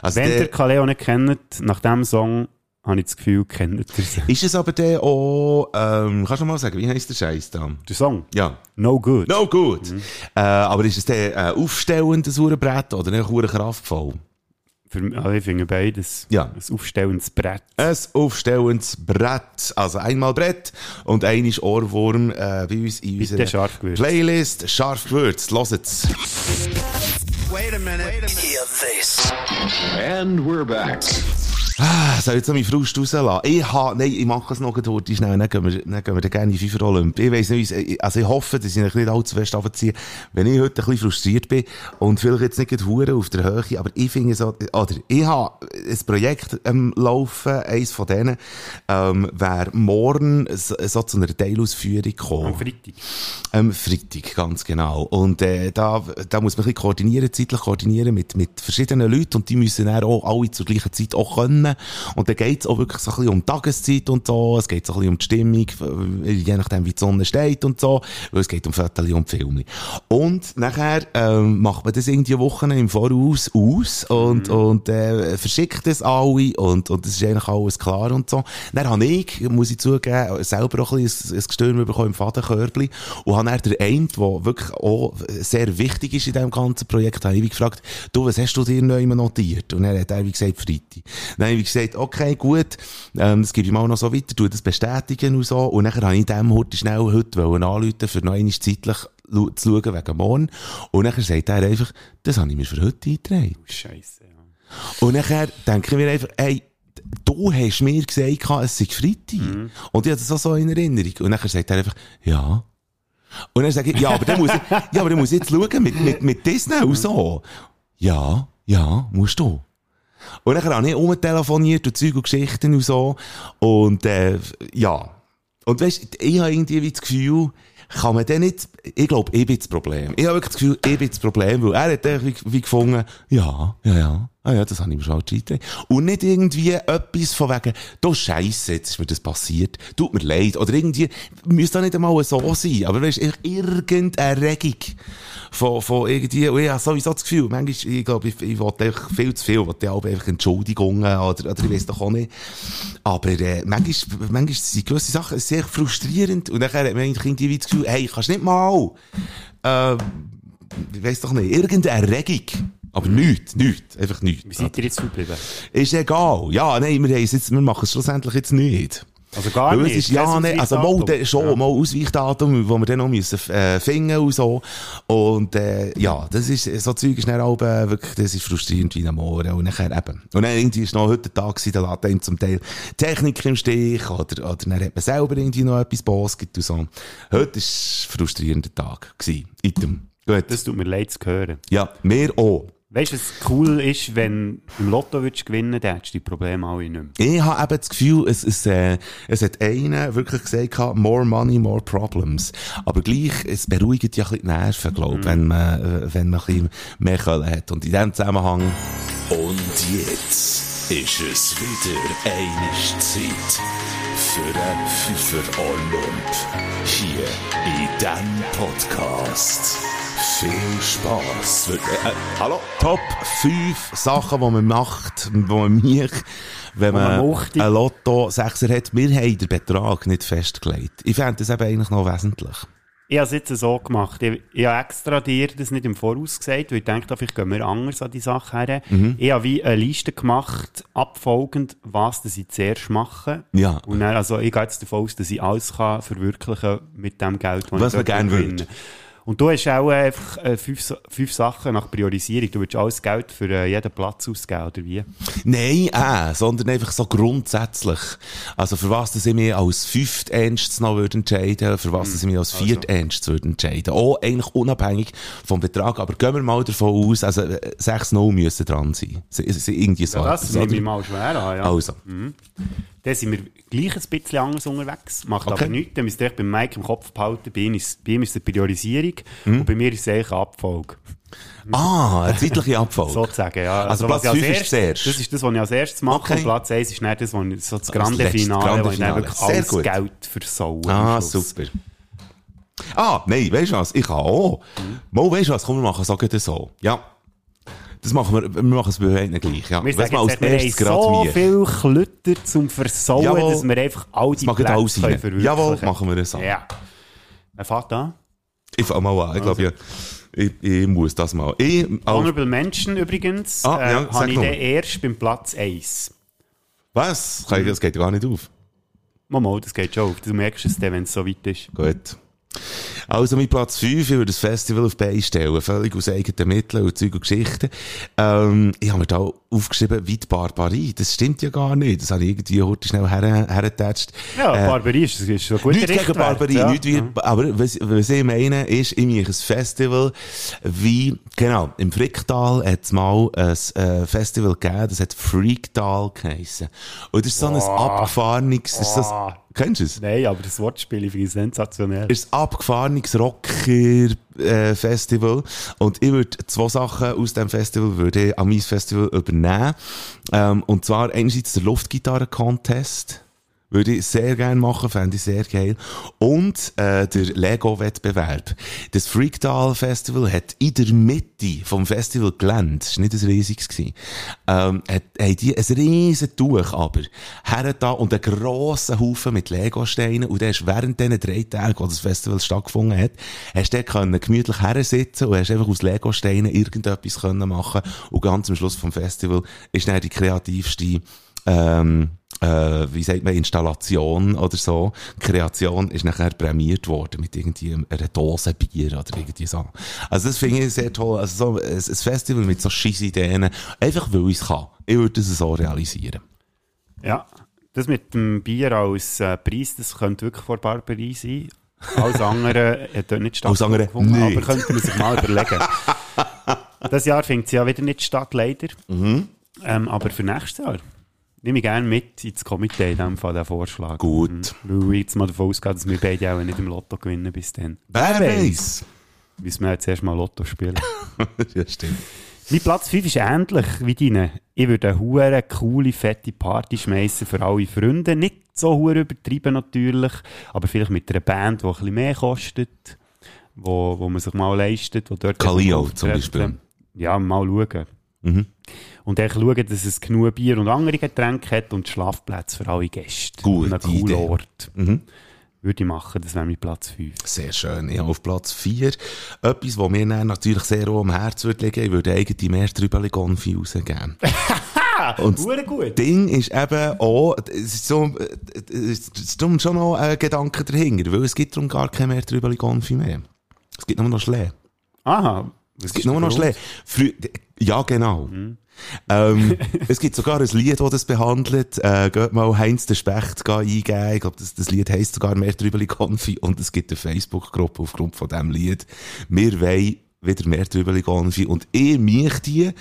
also Wenn der- ihr Kaleo nicht kennt, nach diesem Song, habe ich das Gefühl, kennt ihr sie. ist es aber der auch, ähm, kannst du mal sagen, wie heisst der Scheiß da? Der Song? Ja. No Good. No gut. Mhm. Äh, aber ist es der äh, aufstellende Sauerbrett oder nicht hure kraftvoll? Für, also ich finde beides Ja. ein aufstellendes Brett. Ein aufstellendes Brett. Also einmal Brett und einiges Ohrwurm äh, bei uns in Bitte unserer scharf gewürzt. Playlist. Scharf gewürzt. Hört's. Hear this. And we're back. Ah, soll ich jetzt noch meinen Frust rauslassen? Ich ha, nein, ich mache es noch dort schnell, dann gehen wir, dann gehen wir dann gerne in FIFA Olymp. Ich weiss nicht, also ich hoffe, dass ich mich nicht allzu fest runterziehe, wenn ich heute ein bisschen frustriert bin und vielleicht jetzt nicht hure auf der Höhe, aber ich finde so, oder ich habe ein Projekt ähm, laufen, eins von denen, ähm, wäre morgen so, so zu einer Teilausführung kommen. Am Freitag. Am Freitag, ganz genau. Und äh, da, da muss man ein bisschen koordinieren, zeitlich koordinieren mit, mit verschiedenen Leuten und die müssen dann auch alle zur gleichen Zeit auch können. Und dann geht's auch wirklich so ein bisschen um die Tageszeit und so, es geht so ein bisschen um die Stimmung, äh, je nachdem wie die Sonne steht und so, weil es geht um Fotos und Filme. Und nachher ähm, macht man das irgendwie Wochen im Voraus aus und, und äh, verschickt es alle und, und das ist eigentlich alles klar und so. Dann habe ich, muss ich zugeben, selber auch ein bisschen ein, ein Gestürm bekommen im Fadenkörbli und habe dann der eine, der wirklich auch sehr wichtig ist in diesem ganzen Projekt, habe ich gefragt, du, was hast du dir neu notiert? Und er hat er wie gesagt, Freitag. Dann habe ich gesagt, okay, gut, ähm, das gebe ich mal noch so weiter, tu das bestätigen und so. Und dann habe ich dem heute schnell heute anrufen, für noch einmal zeitlich zu schauen wegen morgen. Und dann sagt er einfach, das habe ich mir für heute eingetragen. Scheiße, ja. Und nachher denke ich mir einfach, ey, du hast mir gesagt, es sei Freitag. Und ich habe das auch so in Erinnerung. Und nachher sagt er einfach, ja. Und dann sage ich, ja, aber dann muss ich, ja, aber dann muss ich jetzt schauen mit, mit, mit Disney und so. Ja, ja, musst du. Und dann habe ich umtelefoniert und Zeug und Geschichten und so. Und, äh, ja. Und weißt, ich habe irgendwie wie das Gefühl, kann man denn nicht, ich glaube, ich bin das Problem. Ich habe wirklich das Gefühl, ich bin das Problem, weil er hat eigentlich wie, wie gefunden, ja, ja, ja, ah ja, das habe ich mir schon eingetragen. Und nicht irgendwie etwas von wegen, du Scheisse, jetzt ist mir das passiert, tut mir leid. Oder irgendwie, müsste auch nicht einmal so sein, aber weißt, irgendeine Regung von, von irgendwie, ich habe sowieso das Gefühl, manchmal, ich glaube, ich, ich wollte einfach viel zu viel, wollte auch einfach Entschuldigungen, oder, oder ich weiß doch auch nicht. Aber, äh, manchmal, manchmal sind gewisse Sachen sehr frustrierend, und dann hat man irgendwie wie das Gefühl, hey, kannst nicht mal, äh, ich weiss doch nicht, irgendeine Regung. Aber nichts, nichts, einfach nichts. Wie seid ihr jetzt verblieben? Ist egal. Ja, nein, wir, jetzt, wir machen es schlussendlich jetzt nicht. Also gar Weil nicht? Ist, ja, nee, also mal, de, schon, Ja. mal Ausweichdatum, wo wir dann noch müssen, äh, finden und so. Und, äh, ja, das ist, so Zeug ist dann auch, äh, wirklich, das ist frustrierend wie am Morgen. Und nachher eben. Und dann irgendwie ist noch heute der Tag gewesen, da lässt einem zum Teil Technik im Stich, oder, oder dann hat man selber irgendwie noch etwas bosget und so. Heute ist ein frustrierender Tag gewesen. Item. Gut. Das tut mir leid zu hören. Ja, mehr auch. Weißt du, was cool ist, wenn du im Lotto würdest gewinnen dann hättest du die Probleme alle nicht mehr. Ich habe eben das Gefühl, es, es, äh, es hat einer wirklich gesagt, more money, more problems. Aber gleich, es beruhigt ja ein bisschen die Nerven, glaube ich, wenn man, äh, wenn man ein bisschen mehr Können hat. Und in diesem Zusammenhang, Und jetzt ist es wieder eine Zeit für ein Pfeifer Olymp. Hier in diesem Podcast. Viel Spass. äh, hallo? Top 5 Sachen, die man macht, die man mich, wenn Wo man man ein Lotto 6er hat. Wir haben den Betrag nicht festgelegt. Ich fände das eben eigentlich noch wesentlich. Ich habe es jetzt so gemacht. Ich, ich habe extra dir das nicht im Voraus gesagt, weil ich dachte, vielleicht gehen wir anders an die Sache her. Mhm. Ich habe wie eine Liste gemacht, abfolgend, was das ich zuerst mache. Ja. Und dann, also ich gehe jetzt davon aus, dass ich alles kann verwirklichen mit dem Geld, das Was ich gerne gewinne. würde. Und du hast auch einfach äh, fünf, fünf Sachen nach Priorisierung. Du willst alles Geld für äh, jeden Platz ausgeben, oder wie? Nein, äh, sondern einfach so grundsätzlich. Also für was dass ich mich als Fünfternstes noch würde entscheiden, für was dass ich mich als Vierternstes würde entscheiden. Auch eigentlich unabhängig vom Betrag, aber gehen wir mal davon aus, also äh, 6-0 müssen dran sein. Sie- sie- Irgendwie so. Ja, das nehme ich mal schwer an, ja. Also. Dann sind wir gleich ein bisschen anders unterwegs. Macht Okay. aber nichts. Dann müsst ihr beim Mike im Kopf behalten. Bei ihm ist, bei ihm ist es eine Priorisierung Mhm. und bei mir ist es eigentlich eine Abfolge. Ah, eine zeitliche Abfolge. [laughs] Sozusagen, ja. Also was Platz ich als fünf ist zuerst. Das ist das, was ich als erstes mache. Okay. Und Platz 1 ist dann das, was ich, so das Das grande letzte, Finale, grande wo ich Finale. wirklich Sehr alles gut. Geld versaue. Ah, super. Ah, nein, weißt du was? Ich kann auch. Mal, weißt du was? Komm, wir machen es so. Ja. Das machen wir, wir machen es bei beiden gleich, ja. Wir sagen jetzt, wir haben so wie. viel Klütter zum Versauen, Jawohl. dass wir einfach all die nicht alles Plätze können verwirklichen Jawohl, machen wir es so. Ja. Wer fährt an? Ich fange mal an. Ich glaube, ja, ich, ich muss das mal. Ich, Honorable Mention übrigens, Ah, äh, ja, sag habe ich den erst beim Platz 1. was? Das geht gar nicht auf. Mal, das geht schon auf. Du merkst es dann, wenn es so weit ist. Gut. Also mit Platz 5, ich würde das Festival auf die Beine stellen, völlig aus eigenen Mitteln und Zeug und Geschichten. Ähm, ich habe mir da aufgeschrieben, wie die Barbarie. Das stimmt ja gar nicht. Das habe ich irgendwie heute schnell her, hergetatscht. Ja, Äh, Barbarie ist, ist so gut Nicht gegen Barbarie, ja. nicht wie, aber was, was ich meine, ist, ich meine ein Festival wie, genau, im Fricktal hat es mal ein äh, Festival gegeben, das hat Freaktal geheissen. Und das ist so ein abgefahrenes, das ist. Kennst du es? Nein, aber das Wortspiel finde ich sensationell. ist ein abgefahrenes Rocker-Festival. und ich würde zwei Sachen aus dem Festival würde an mein Festival übernehmen. Ähm, und zwar einerseits der Luftgitarren-Contest. Würde ich sehr gerne machen, fände ich sehr geil. Und äh, der Lego-Wettbewerb. Das Freaktal Festival hat in der Mitte vom Festival Gelände, das war nicht ein riesiges, gewesen, ähm, hat, haben die ein riesen Tuch aber her da und einen grossen Haufen mit Lego-Steinen und dann hast während diesen drei Tagen, wo das Festival stattgefunden hat, hast du können gemütlich her sitzen und hast einfach aus Lego-Steinen irgendetwas können machen und ganz am Schluss vom Festival ist dann die kreativste ähm, äh, wie sagt man, Installation oder so, Kreation ist nachher prämiert worden mit irgendwie einer Dose Bier oder irgendwie so. Also das finde ich sehr toll. Also so ein, ein Festival mit so scheiß Ideen, einfach weil ich es kann. Ich würde das so realisieren. Ja, das mit dem Bier als äh, Preis, das könnte wirklich vor Barbarie sein. Alles andere [laughs] hat dort nicht stattgefunden, aber könnte man sich mal überlegen. [laughs] Das Jahr findet sie ja wieder nicht statt, leider. Mhm. Ähm, aber für nächstes Jahr nehme ich gerne mit ins Komitee, in dem Fall, den Vorschlag. Gut. Mhm. Weil ich jetzt mal davon ausgehe, dass wir beide auch nicht im Lotto gewinnen bis dann. Wer weiß? Müssen wir jetzt erst mal Lotto spielen. [laughs] ja, stimmt. Mein Platz 5 ist ähnlich wie deine. Ich würde eine hure coole, fette Party schmeißen für alle Freunde. Nicht so hure übertrieben natürlich, aber vielleicht mit einer Band, die ein bisschen mehr kostet, wo, wo man sich mal leistet. Wo dort Kalio zum. Beispiel. Ja, mal schauen. Mhm. Und dann schauen, dass es genug Bier und andere Getränke hat und Schlafplätze für alle Gäste. Gute An einem coolen Idee. Ort. Mhm. Würde ich machen, das wäre mein Platz 5. Sehr schön. Ich habe auf Platz 4 etwas, was mir natürlich sehr auch am Herz würde liegen. Ich würde eigentlich mehr Trübeli Gonfi rausgeben. [laughs] Und gut. das Ding ist eben auch, es ist, so, es ist schon noch ein Gedanke dahinter, weil es gibt darum gar kein mehr Trübeli Gonfi mehr. Es gibt nur noch Schlee. Aha. Es gibt nur noch Schlee. Frü ja, genau. Ähm, [laughs] es gibt sogar ein Lied, das das behandelt. Äh, geht mal Heinz der Specht eingeben. Ich glaube, das, das Lied heisst sogar mehr Trübeli Konfi. Und es gibt eine Facebook-Gruppe aufgrund von diesem Lied. Wir wollen wieder mehr Trübeli Konfi. Und ich mich die.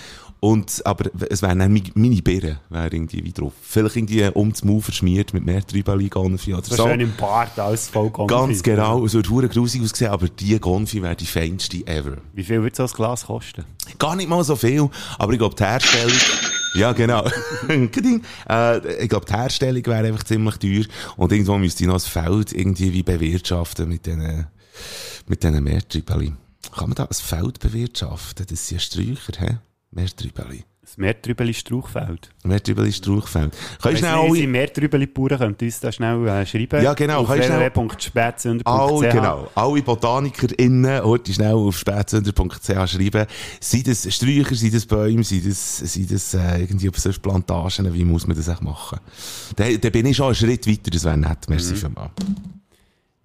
Und, aber es wären dann meine Birnen, wäre irgendwie wie drauf. Vielleicht irgendwie um das Maul verschmiert mit mehr Trübeli Konfi oder So schön im Bart, alles voll Konfi. Ganz genau. Es würde hure grusig aussehen, aber die Konfi wäre die feinste ever. Wie viel wird so ein Glas kosten? Gar nicht mal so viel, aber ich glaube, die Herstellung, ja, genau. [laughs] Äh, ich glaube, die Herstellung wäre einfach ziemlich teuer und irgendwo müsste ich noch das Feld irgendwie wie bewirtschaften mit diesen, mit diesen Meertrübeli. Kann man da ein Feld bewirtschaften? Das sind ja Sträucher, hä? Meertrübeli. Das Meertrübeli Strauchfeld. Meertrübeli Strauchfeld. Kannst du alle... Sie Meertrübeli-Bauern können uns da schnell äh, schreiben. Ja, genau. Auf www.spätzünder.ch. Alle, genau. Alle BotanikerInnen, heute schnell auf spätzünder.ch schreiben. Sind das Sträucher, sind das Bäume, sind das, sind das, äh, irgendwie auf solche Plantagen? Wie muss man das echt machen? Da, da bin ich schon einen Schritt weiter, das wäre nett. Merci Mhm. vielmals.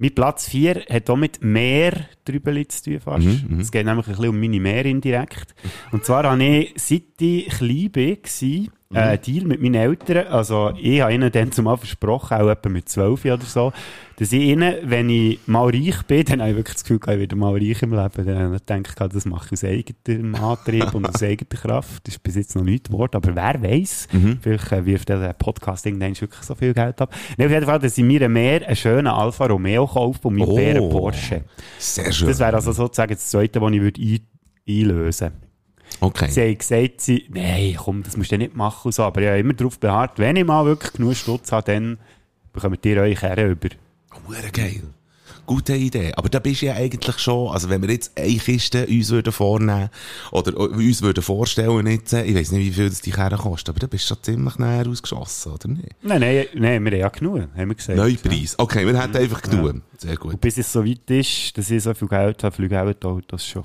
Mein Platz 4 hat auch mit Meer Trübeli zu tun fast. Mhm, Es geht nämlich ein bisschen um meine Meer indirekt. Und zwar habe ich, seit ich klein gsi, Mhm. äh, einen Deal mit meinen Eltern. Also ich habe ihnen dann zumal versprochen, auch etwa mit 12 oder so, dass ich ihnen, wenn ich mal reich bin, dann habe ich wirklich das Gefühl, ich werde mal reich im Leben. Dann denke ich, gehabt, das mache ich aus eigenem Antrieb und aus eigener Kraft. Das ist bis jetzt noch nicht geworden, aber wer weiß, Mhm. vielleicht äh, wirft der Podcast irgendwann wirklich so viel Geld ab. Nee, auf jeden Fall, dass ich mir mehr einen schönen Alfa Romeo kaufe und meinen Oh. Bären Porsche. Sehr schön. Das wäre also sozusagen das Zweite, was ich würde ein einlösen würde. Okay. Sie haben gesagt, sie, nein, komm, das musst du nicht machen und so. Aber ich habe immer darauf beharrt, wenn ich mal wirklich genug Stutz habe, dann bekommt ihr euch Herren über. Hure geil. Gute Idee. Aber da bist du ja eigentlich schon, also wenn wir jetzt eine Kiste uns würden vornehmen, oder uns würden vorstellen jetzt, ich weiß nicht, wie viel das die Kerne kostet, aber da bist du schon ziemlich näher ausgeschossen, oder nicht? Nein, nein, nein, wir haben ja genug, haben wir gesagt. Neupreis. Okay, wir hätten einfach genug. Sehr gut. Und bis es so weit ist, dass ich so viel Geld habe, fliege ich auch die Autos schon.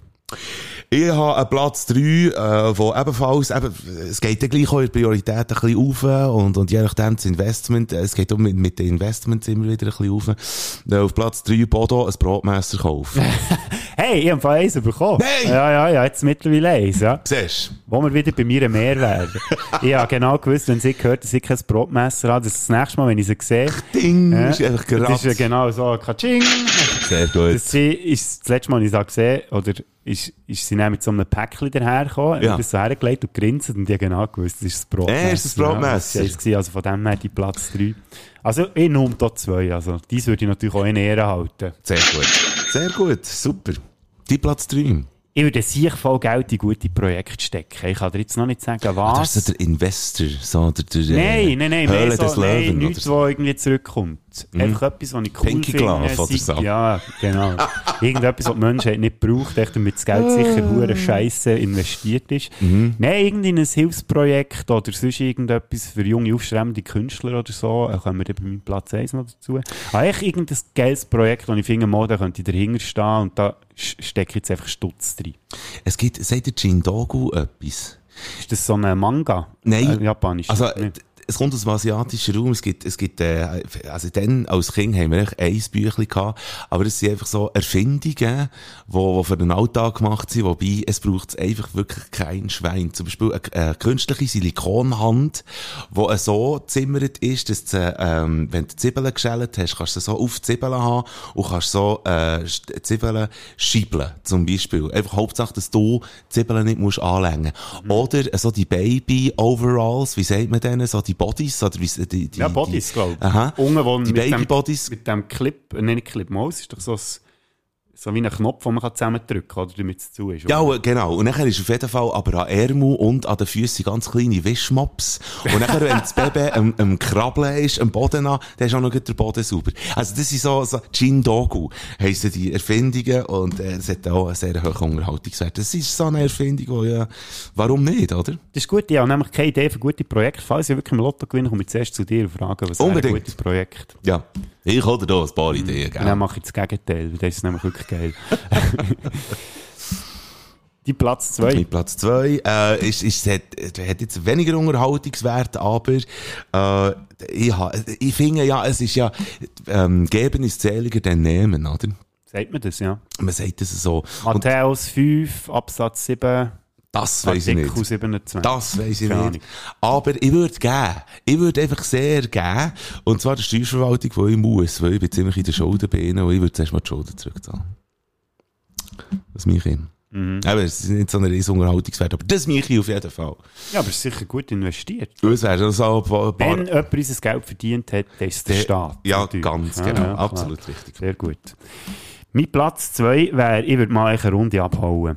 Ich habe einen Platz 3, äh, wo ebenfalls, eben, es geht ja gleich auch in Priorität ein bisschen auf und, und je nachdem das Investment, äh, es geht auch mit, mit den Investments immer wieder ein bisschen auf. Äh, auf Platz 3 Bodo ein Brotmesser kaufen. [laughs] Hey, ich habe von eins bekommen. Nein! Ja, ja, ja, jetzt mittlerweile eins, ja. Siehst Wo wir wieder bei mir Meer wären. [laughs] ich habe genau gewusst, wenn sie gehört, dass ich kein Brotmesser habe, dass das nächste Mal, wenn ich sie sehe, Ding, Ja. ist einfach das ist ja genau so, Katsching. Sehr gut. Das ist das letzte Mal, als ich sie gesehen oder ist, ist sie dann mit so einem Päckchen dahergekommen, Ja. das so hergelegt und grinst und die genau gewusst, das ist das Brotmesser. Äh, ist das Brotmesser? Ja, das war also von dem her die Platz 3. Also ich nehme da zwei, also dies würde ich natürlich auch in Ehre halten. Sehr gut. Sehr gut, super. Die Platz 3. Ich würde sicher voll Geld in gute Projekte stecken. Ich kann dir jetzt noch nicht sagen, Das was. ist so der Investor, so der, der Nein, nein, nein, Höhle des so, nein, Löwen nichts, so. was irgendwie zurückkommt. Einfach etwas, was ich cool Pinky finde. Glove oder so. Ja, genau. [laughs] Irgendetwas, was die Menschheit nicht braucht, echt, damit das Geld sicher hure Scheiße investiert ist. Mhm. Nein, irgendwie ein Hilfsprojekt oder sonst irgendetwas für junge, aufstrebende Künstler oder so. Da kommen wir dann bei meinem Platz 1 noch dazu. Aber echt irgendein geiles Projekt, wo ich finde, mal, da könnte ich dahinter stehen und da stecke ich jetzt einfach Stutz drin. Es gibt, sagt der Jindogu etwas? Ist das so ein Manga? Nein. Äh, Japanisch? Also, Nee. Es kommt aus dem asiatischen Raum. Es gibt, es gibt, äh, also dann, als Kind haben wir echt ein Büchlein gehabt. Aber das sind einfach so Erfindungen, die, die für den Alltag gemacht sind. Wobei, es braucht einfach wirklich kein Schwein. Zum Beispiel eine, eine künstliche Silikonhand, die so gezimmert ist, dass du, ähm, wenn du Zwiebeln geschält hast, kannst du sie so auf die Zwiebeln haben und kannst so, äh, Zwiebeln schiebeln, zum Beispiel. Einfach Hauptsache, dass du die Zwiebeln nicht musst anlängen. Oder äh, so die Baby-Overalls, wie sagt man denen? So die Bodies, oder wie, die, die, Ja, Bodies, die, glaube ich. Unten, wo Die mit dem- Baby-Bodies. Mit dem Clip, äh, nicht Clip, Maus ist doch so, ein, so wie ein Knopf, den man zusammendrücken kann, oder damit es zu ist. Ja, oder? äh, genau. Und nachher ist auf jeden Fall aber an Ärmel und an den Füßen ganz kleine Wischmops. Und nachher, wenn das Baby am, am Krabbeln ist, am Boden an, dann ist auch noch der Boden sauber. Also das ist so, so Jindogu heissen die Erfindungen und äh, es hat auch einen sehr hohen Unterhaltungswert. Das ist so eine Erfindung, wo ja, warum nicht, oder? Das ist gut, ich habe nämlich keine Idee für gute Projekte. Falls ich wirklich im Lotto gewinne, komme ich zuerst zu dir und frage, was wäre ein gutes Projekt. Ja. Ich habe da ein paar Ideen, Und dann gell? mache ich das Gegenteil, weil das ist nämlich wirklich geil. [laughs] die Platz 2. Mit Platz 2 äh, ist, ist, hat, hat jetzt weniger Unterhaltungswert, aber äh, ich, ha, ich finde ja, es ist ja, ähm, geben ist zähliger denn nehmen, oder? Sagt man das, ja? Man sagt das so. Matthäus 5, Absatz 7, das weiß ich nicht. 27. Das weiß ich Keine nicht. Aber ich würde geben. Ich würde einfach sehr geben. Und zwar der Steuerverwaltung, wo ich muss, weil ich bin ziemlich in der Schulden bin und ich würde zuerst mal die Schulden zurückzahlen. Das mache ich. Mhm. Aber es ist nicht so ein riesen Unterhaltungswert, aber das mache ich auf jeden Fall. Ja, aber es ist sicher gut investiert. Es wäre schon so ein paar... Wenn jemand unser Geld verdient hat, dann ist es der Der- Staat. ja, natürlich. ganz genau. klar. Absolut richtig. Sehr gut. Mein Platz 2 wäre, ich würde mal eine Runde abhauen.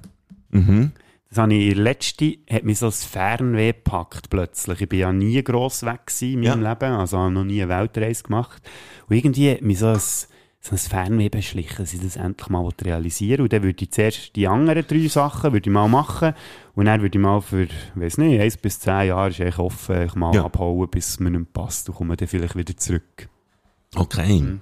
Mhm. Das habe ich, letzte hat mich so das Fernweh gepackt plötzlich. Ich bin ja nie gross weg in meinem Leben, also habe noch nie eine Weltreise gemacht. Und irgendwie hat mich so ein, so ein Fernweh beschlichen, dass ich das endlich mal realisieren. Und dann würde ich zuerst die anderen drei Sachen würde ich mal machen und dann würde ich mal für, weiß nicht, eins bis zehn Jahre ist eigentlich offen, ich mal Ja. abhauen, bis es mir nicht passt und komme dann vielleicht wieder zurück. Okay. Mhm.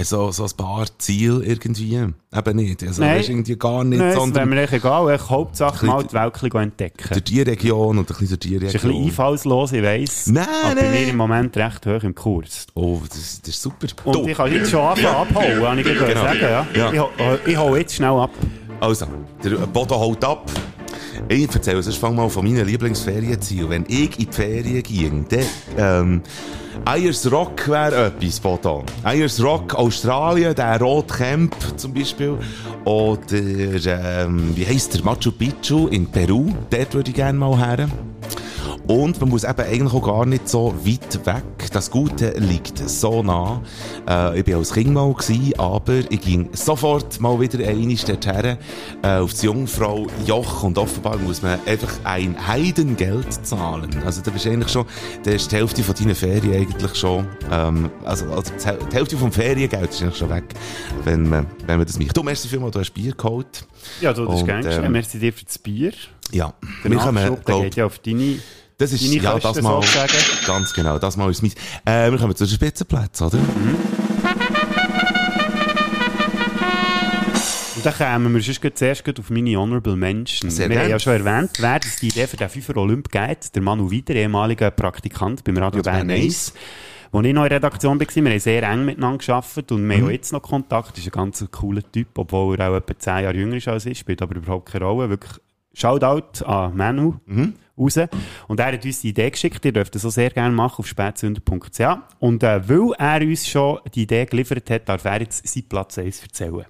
So, so ein paar Ziele irgendwie. Eben nicht. Also, Nein. weisst, irgendwie gar nicht, Nein, das wäre sondern mir egal. Ich Hauptsache mal die Welt entdecken. durch die Region und ein bisschen durch die Das ist ein Region. bisschen einfallslos, ich weiss. Nein, aber bei nein. mir im Moment recht hoch im Kurs. Oh, das, das ist super. Und Du, ich kann jetzt schon anfangen abhauen, habe ich Genau. sagen. Ja. Ja. Ich, ich hau jetzt schnell ab. Also, der Boden haut ab. Ich erzähle sonst fang mal von meinen Lieblingsferienzielen. Wenn ich in die Ferien ging, dann, ähm, Ayers Rock wäre etwas, Bodo. Ayers Rock, Australien, der Rote Camp zum Beispiel. Oder, ähm, wie heisst der? Machu Picchu in Peru. Dort würde ich gerne mal her. Und man muss eben eigentlich auch gar nicht so weit weg. Das Gute liegt so nah. Äh, ich war als Kind mal, gewesen, aber ich ging sofort mal wieder einmal dorthin, äh, auf das Jungfrau Joch. Und offenbar muss man einfach ein Heidengeld zahlen. Also da bist du eigentlich schon, da ist die Hälfte von deinen Ferien eigentlich schon, ähm, also, also die Häl- die Hälfte vom Feriengeld ist eigentlich schon weg, wenn man, wenn man das macht. Du, merci vielmals, du hast Bier geholt. Ja, du, das ist Und, gern geschehen. ähm, Merci dir für das Bier. Ja, wir kommen, glaub- geht ja auf deine... Das ist, Deine ja, Kosten das mal, sozusagen. ganz genau, das mal ist mein, äh, wir kommen zu den Spitzenplätzen, oder? Und Und dann kommen wir sonst gleich zuerst gleich auf meine Honorable Menschen. Sehr wir haben ja schon erwähnt, wer das die Idee für den Fünfer Olymp geht. Der Manu Wieder, ehemaliger Praktikant beim Radio Bern 1. Als ich noch in der Redaktion war, wir haben sehr eng miteinander gearbeitet und wir Mhm. haben auch jetzt noch Kontakt. ist ein ganz cooler Typ, obwohl er auch etwa 10 Jahre jünger ist als ich, spielt aber überhaupt keine Rolle. Wirklich Shoutout an Manu Mhm. raus. Und er hat uns die Idee geschickt, ihr dürft das auch sehr gerne machen auf spätsünder.ch. Und äh, weil er uns schon die Idee geliefert hat, darf er jetzt seinen Platz 1 erzählen.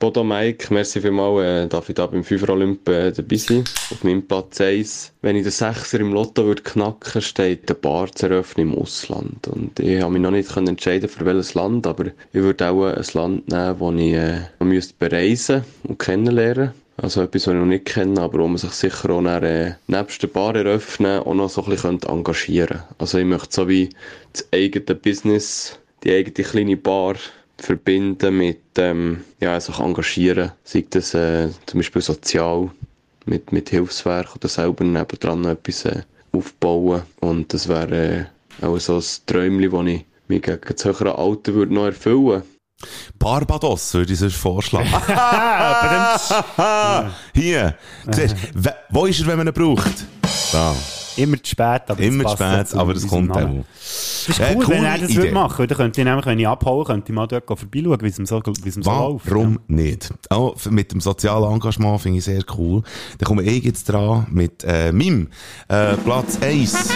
Bodo Mike, merci vielmals, äh, darf ich da beim 5 Olymp äh, dabei sein. Auf meinem Platz 1. Wenn ich den Sechser im Lotto würde knacken, steht eine Bar zu eröffnen im Ausland. Und ich habe mich noch nicht können entscheiden für welches Land, aber ich würde auch ein Land nehmen, das ich äh, müsste bereisen und kennenlernen also etwas, was ich noch nicht kenne, aber wo man sich sicher auch dann, äh, nebst der Bar eröffnen auch noch so ein bisschen könnte engagieren Also ich möchte so wie das eigene Business, die eigene kleine Bar verbinden mit ähm, ja, sich engagieren. Sei das äh, zum Beispiel sozial mit, mit Hilfswerk oder selber nebendran noch etwas äh, aufbauen. Und das wäre äh, auch so ein Träumchen, das ich mir gegen das höhere Alter würde noch erfüllen würde. Barbados würde ich sonst vorschlagen. [laughs] [laughs] Hier. Siehst, wo ist er, wenn man ihn braucht? Da. Immer zu spät, aber Immer zu ja spät, aber das kommt auch. Das ist Äh, cool, wenn coole er das Idee. würde machen würde. Könnte ich nämlich, wenn ich abhauen könnte ich mal dort vorbeischauen, wie es ihm so, wie es ihm so läuft. Warum nicht? Auch mit dem sozialen Engagement finde ich sehr cool. Dann komme ich jetzt dran mit äh, meinem äh, Platz 1.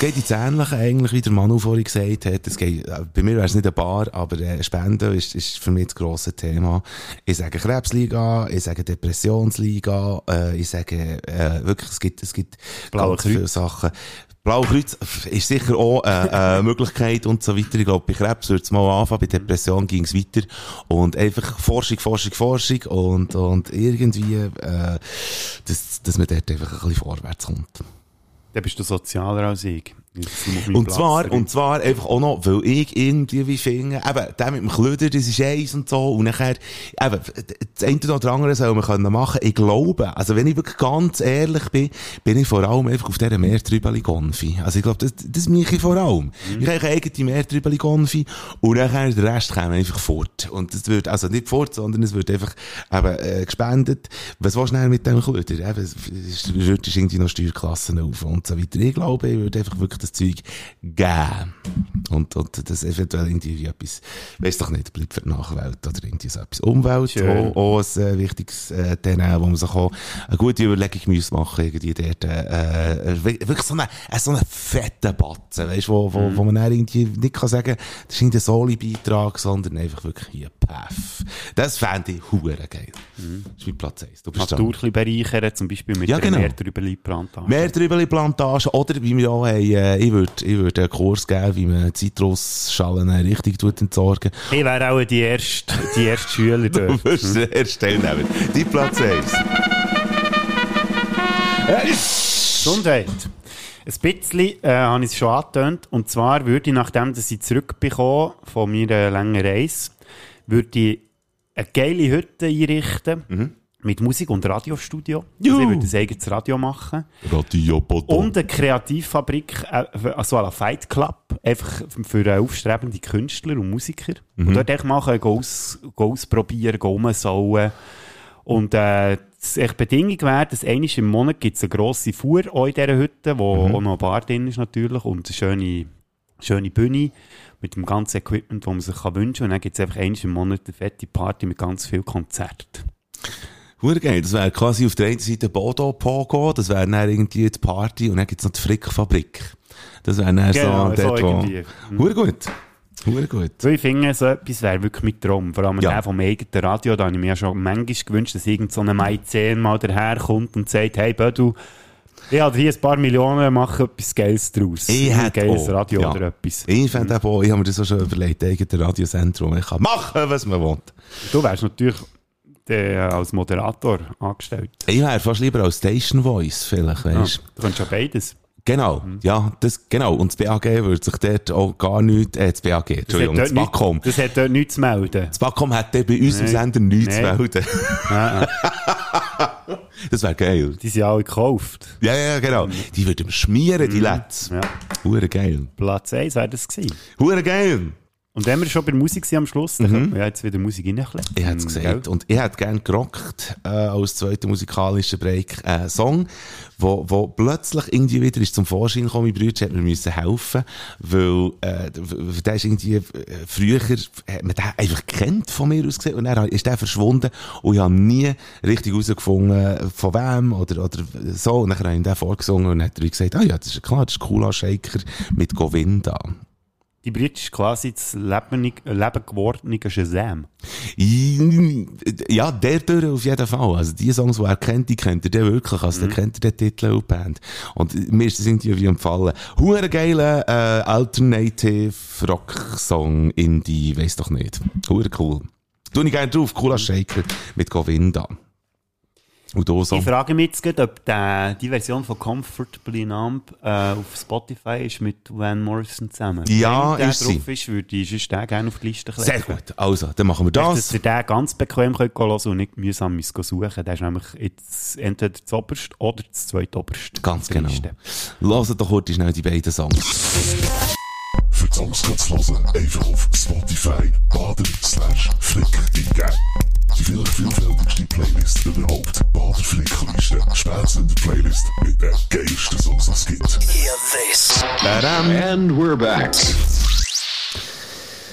Es geht ins Ähnliche eigentlich, wie der Manu vorhin gesagt hat. Es geht, äh, bei mir wäre es nicht eine Bar, aber äh, Spenden ist, ist für mich das grosse Thema. Ich sage Krebsliga, ich sage Depressionsliga, äh, ich sage äh, wirklich, es gibt, es gibt Blaue ganz viele Kreuz. Sachen. Blaue Kreuz ist sicher auch eine, [laughs] Möglichkeit und so weiter. Ich glaube, bei Krebs wird es mal anfangen, bei Depression ging es weiter. Und einfach Forschung, Forschung, Forschung und, und irgendwie, äh, dass, dass man dort einfach ein bisschen vorwärts kommt. Dann bist du sozialer als ich. Und zwar, drin. und zwar einfach auch noch, weil ich irgendwie wie finde, eben, der mit dem Klöder, das ist eins und so, und nachher, eben, das eine oder andere soll man können machen. Ich glaube, also wenn ich wirklich ganz ehrlich bin, bin ich vor allem einfach auf dieser Meertrübeli-Gonfi. Also ich glaube, das, das mache ich vor allem. Ich habe eine eigene Meertrübeli-Gonfi, und nachher der Rest kommt einfach fort. Und das wird, also nicht fort, sondern es wird einfach, eben, äh, gespendet. Was willst du mit dem Klöder? Eben, es es rührst irgendwie noch Steuerklassen auf und so weiter. Ich glaube, ich würde einfach wirklich das Zeug geben. Und, und das eventuell irgendwie etwas, weiss doch nicht, bleibt für die Nachwelt oder irgendwie so etwas. Umwelt, Schön. auch, auch ein äh, wichtiges äh, Thema, wo man sich auch eine gute Überlegung muss machen irgendwie dort, äh, äh, wirklich so einen äh, so eine fette Batzen, weißt du, wo, wo, wo man dann irgendwie nicht kann sagen, das ist irgendein Soli-Beitrag, sondern einfach wirklich hier, paff. Das fände ich hure geil. Das ist mein Platz 1. Du bist Natur ein bereichern, zum Beispiel mit Ja, genau. Meertrübeli-Plantage. Meertrübeli-Plantage oder wie wir auch haben, ich würde ich würd einen Kurs geben, wie man Zitrusschalen richtig entsorgen. Ich wäre auch die erste, die erste Schüler [laughs] Du wirst der erste Teilnehmer. Die Platz 1. Gesundheit. Ein bisschen äh, habe ich es schon angetönt. Und zwar würde ich, nachdem dass ich zurückbekomme von meiner langen Reise, würde ich eine geile Hütte einrichten. Mit Musik- und Radiostudio. Also ich würde ein eigenes Radio machen. Radio Bodo. Und eine Kreativfabrik, äh, also la Fight Club, einfach für äh, aufstrebende Künstler und Musiker. Und dort mal können, aus, ausprobieren, rumsauen. Und äh, echt Bedingung wäre, dass einmal im Monat gibt es eine grosse Fuhr in dieser Hütte, wo auch noch ein Bar drin ist natürlich und eine schöne, schöne Bühne mit dem ganzen Equipment, das man sich kann wünschen kann. Und dann gibt es einfach einmal im Monat eine fette Party mit ganz vielen Konzerten. Hure geil. Das wäre quasi auf der einen Seite Bodo Pogo, das wäre dann irgendwie die Party und dann gibt's noch die Frickfabrik. Das wäre dann Genau, so so dort, wo... irgendwie. Mhm. Hure gut. So, ich finde, so etwas wäre wirklich mit Traum. Vor allem Ja. der vom eigenen Radio, da habe ich mir ja schon manchmal gewünscht, dass irgend so ein Maizehn mal daherkommt und sagt, hey Bödu, ich habe hier ein paar Millionen, mach etwas Geiles draus. Ich ein geiles auch, Radio ja. oder etwas. Ich fände auch, ich habe mir das auch schon überlegt, eigene Radiosender, wo man kann machen, was man will. Du wärst natürlich der, als Moderator angestellt. Ich wäre fast lieber als Station Voice, vielleicht, Ja, weißt du könntest ja beides. Genau, ja, das, genau. Und das BAG würde sich dort auch gar nicht, äh, das BAG, Entschuldigung, das BACOM. nichts- Das hat dort nichts zu melden. Das BACOM hat dort bei uns im Nein. Sender nichts zu Nein. melden. [laughs] Ja, ja. [laughs] Das wäre geil. Die sind alle gekauft. Ja, ja, genau. Die würden schmieren, die Letz. Ja. Hure geil. Platz 1 wäre das gewesen. Hure geil. Und wenn wir schon bei der Musik sind am Schluss, dann können wir jetzt wieder Musik reinkleppen. Ich hätte es gesagt. Und ich hätte gerne gerockt, äh, als zweiter musikalischer Break, einen Song, wo, wo plötzlich irgendwie wieder ist zum Vorschein gekommen. Mein Bruder hat mir müssen helfen, weil, äh, der ist irgendwie, äh, früher, hat man den einfach kennt von mir aus gesehen, und dann ist der verschwunden, und ich habe nie richtig herausgefunden, von wem, oder, oder so, und dann habe ich ihm den vorgesungen, und dann hat er gesagt, ah ja, das ist klar, das ist Kula Shaker mit Govinda. Die ist quasi das äh, leben gewordene Shazam. Ja, der durch auf jeden Fall. Also die Songs, die er kennt, die kennt er wirklich. Also der kennt er den Titel und die Band. Und mir ist das irgendwie empfallen. Hure geile äh, Alternative Rock-Song Indie, weiss doch nicht. Hure cool. Tu ich gerne drauf, Cooler Shaker mit Govinda. So. Ich frage mich jetzt gerade, ob der, die Version von Comfortably Numb äh, auf Spotify ist mit Van Morrison zusammen. Ja, Wenn der ist sie. drauf ist, würde ich sonst den gerne auf die Liste kleben. Sehr gut. Also, dann machen wir Dass das. ihr den ganz bequem könnt hören und nicht mühsam suchen Der ist nämlich jetzt entweder das oberste oder das zweitoberste. Ganz der genau. Hört doch heute schnell die beiden Songs. Für die Songs kannst du hören, einfach auf Spotify bader slash flick eingeben. Die vielleicht vielfältigste Playlist überhaupt. Bader Flickliste. Spätzünder Playlist mit den geilsten Songs, die es gibt. And we're back.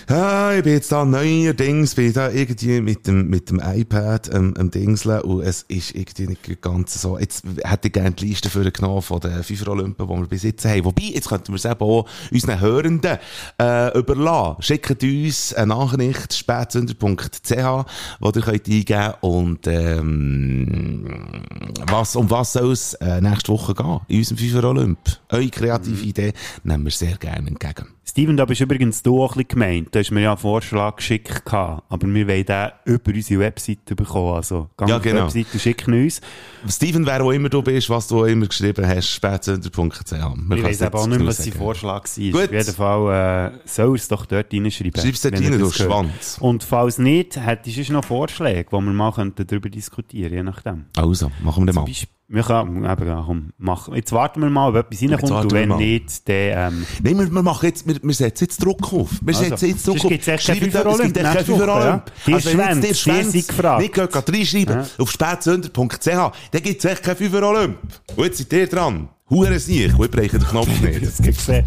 Ah, ich bin jetzt da neuerdings, bin ich da irgendwie mit dem, mit dem iPad ähm, am Dingseln und es ist irgendwie nicht ganz so. Jetzt hätte ich gerne die Liste für genommen von den FIFA Olympen, die wir bis jetzt haben. Wobei, jetzt könnten wir es eben auch unseren Hörenden äh, überlassen. Schickt uns eine Nachricht, spätsünder.ch, wo ihr könnt eingeben und ähm, was, um was soll es äh, nächste Woche gehen in unserem FIFA Olymp? Eure kreative Idee nehmen wir sehr gerne entgegen. Steven, da bist übrigens du auch ein bisschen gemeint. Du hast mir ja einen Vorschlag geschickt, gehabt, aber wir wollen den über unsere Webseite bekommen. Also, gang Ja, auf die genau. Webseite, schicken uns. Steven, wer auch immer du bist, was du auch immer geschrieben hast, spätsünder.ch. Ich weiss aber auch nicht mehr, was sein Vorschlag war. Gut. Auf jeden Fall äh, soll es doch dort reinschreiben. Schreib's dort wenn er rein, du. Schwanz. Und falls nicht, hättest du noch Vorschläge, wo wir mal könnten darüber diskutieren je nachdem. Also, machen wir den mal. Wir können, eben, komm, mach, jetzt warten wir mal, ob etwas reinkommt und wenn nicht, dann... Ähm, Nein, wir, wir machen jetzt, wir, wir setzen jetzt Druck auf. Wir Also, setzen jetzt Druck auf. gibt's echt Schreibt es gibt echt kein nächste Fünfer Woche, ja. Olymp. Die Also, Schwänze sind gefragt. nicht geht, geht reinschreiben, Ja. auf spätsünder.ch, dann gibt's echt kein Fünfer Olymp. Und jetzt seid ihr dran. Hure sich, und ich breche den Knopf [laughs] nicht. das gibt's gesehen.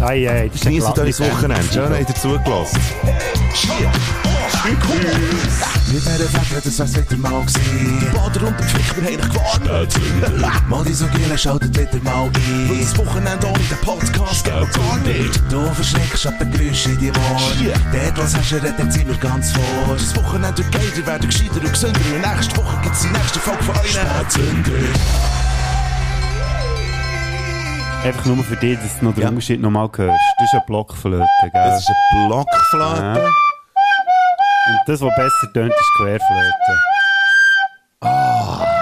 Ei, ei, das ist ein Genießt euch das Wochenende. Schön, habt ihr zugelassen. Mit dieser Wette, das wieder mal gewesen. Bader und der Flick, wir haben dich gewartet. Mal die so Giele, schaltet wieder mal ein. Weil das Wochenende ohne den Podcast geht gar nicht. Du verschreckst ab den Geräuschen in die Ohren. Dort, was hast du, redet sind wir ganz vor. Das Wochenende wird geil, ihr werdet gescheiter und gesünder. Und nächste Woche gibt's die nächste Folge von euch. Spätzünder. Einfach nur für dich, dass du noch den Ja. Unterschied nochmal hörst. Das ist eine Blockflöte, gell? Das ist eine Blockflöte. Ja. Und das, was besser tönt, ist Querflöte. Ah.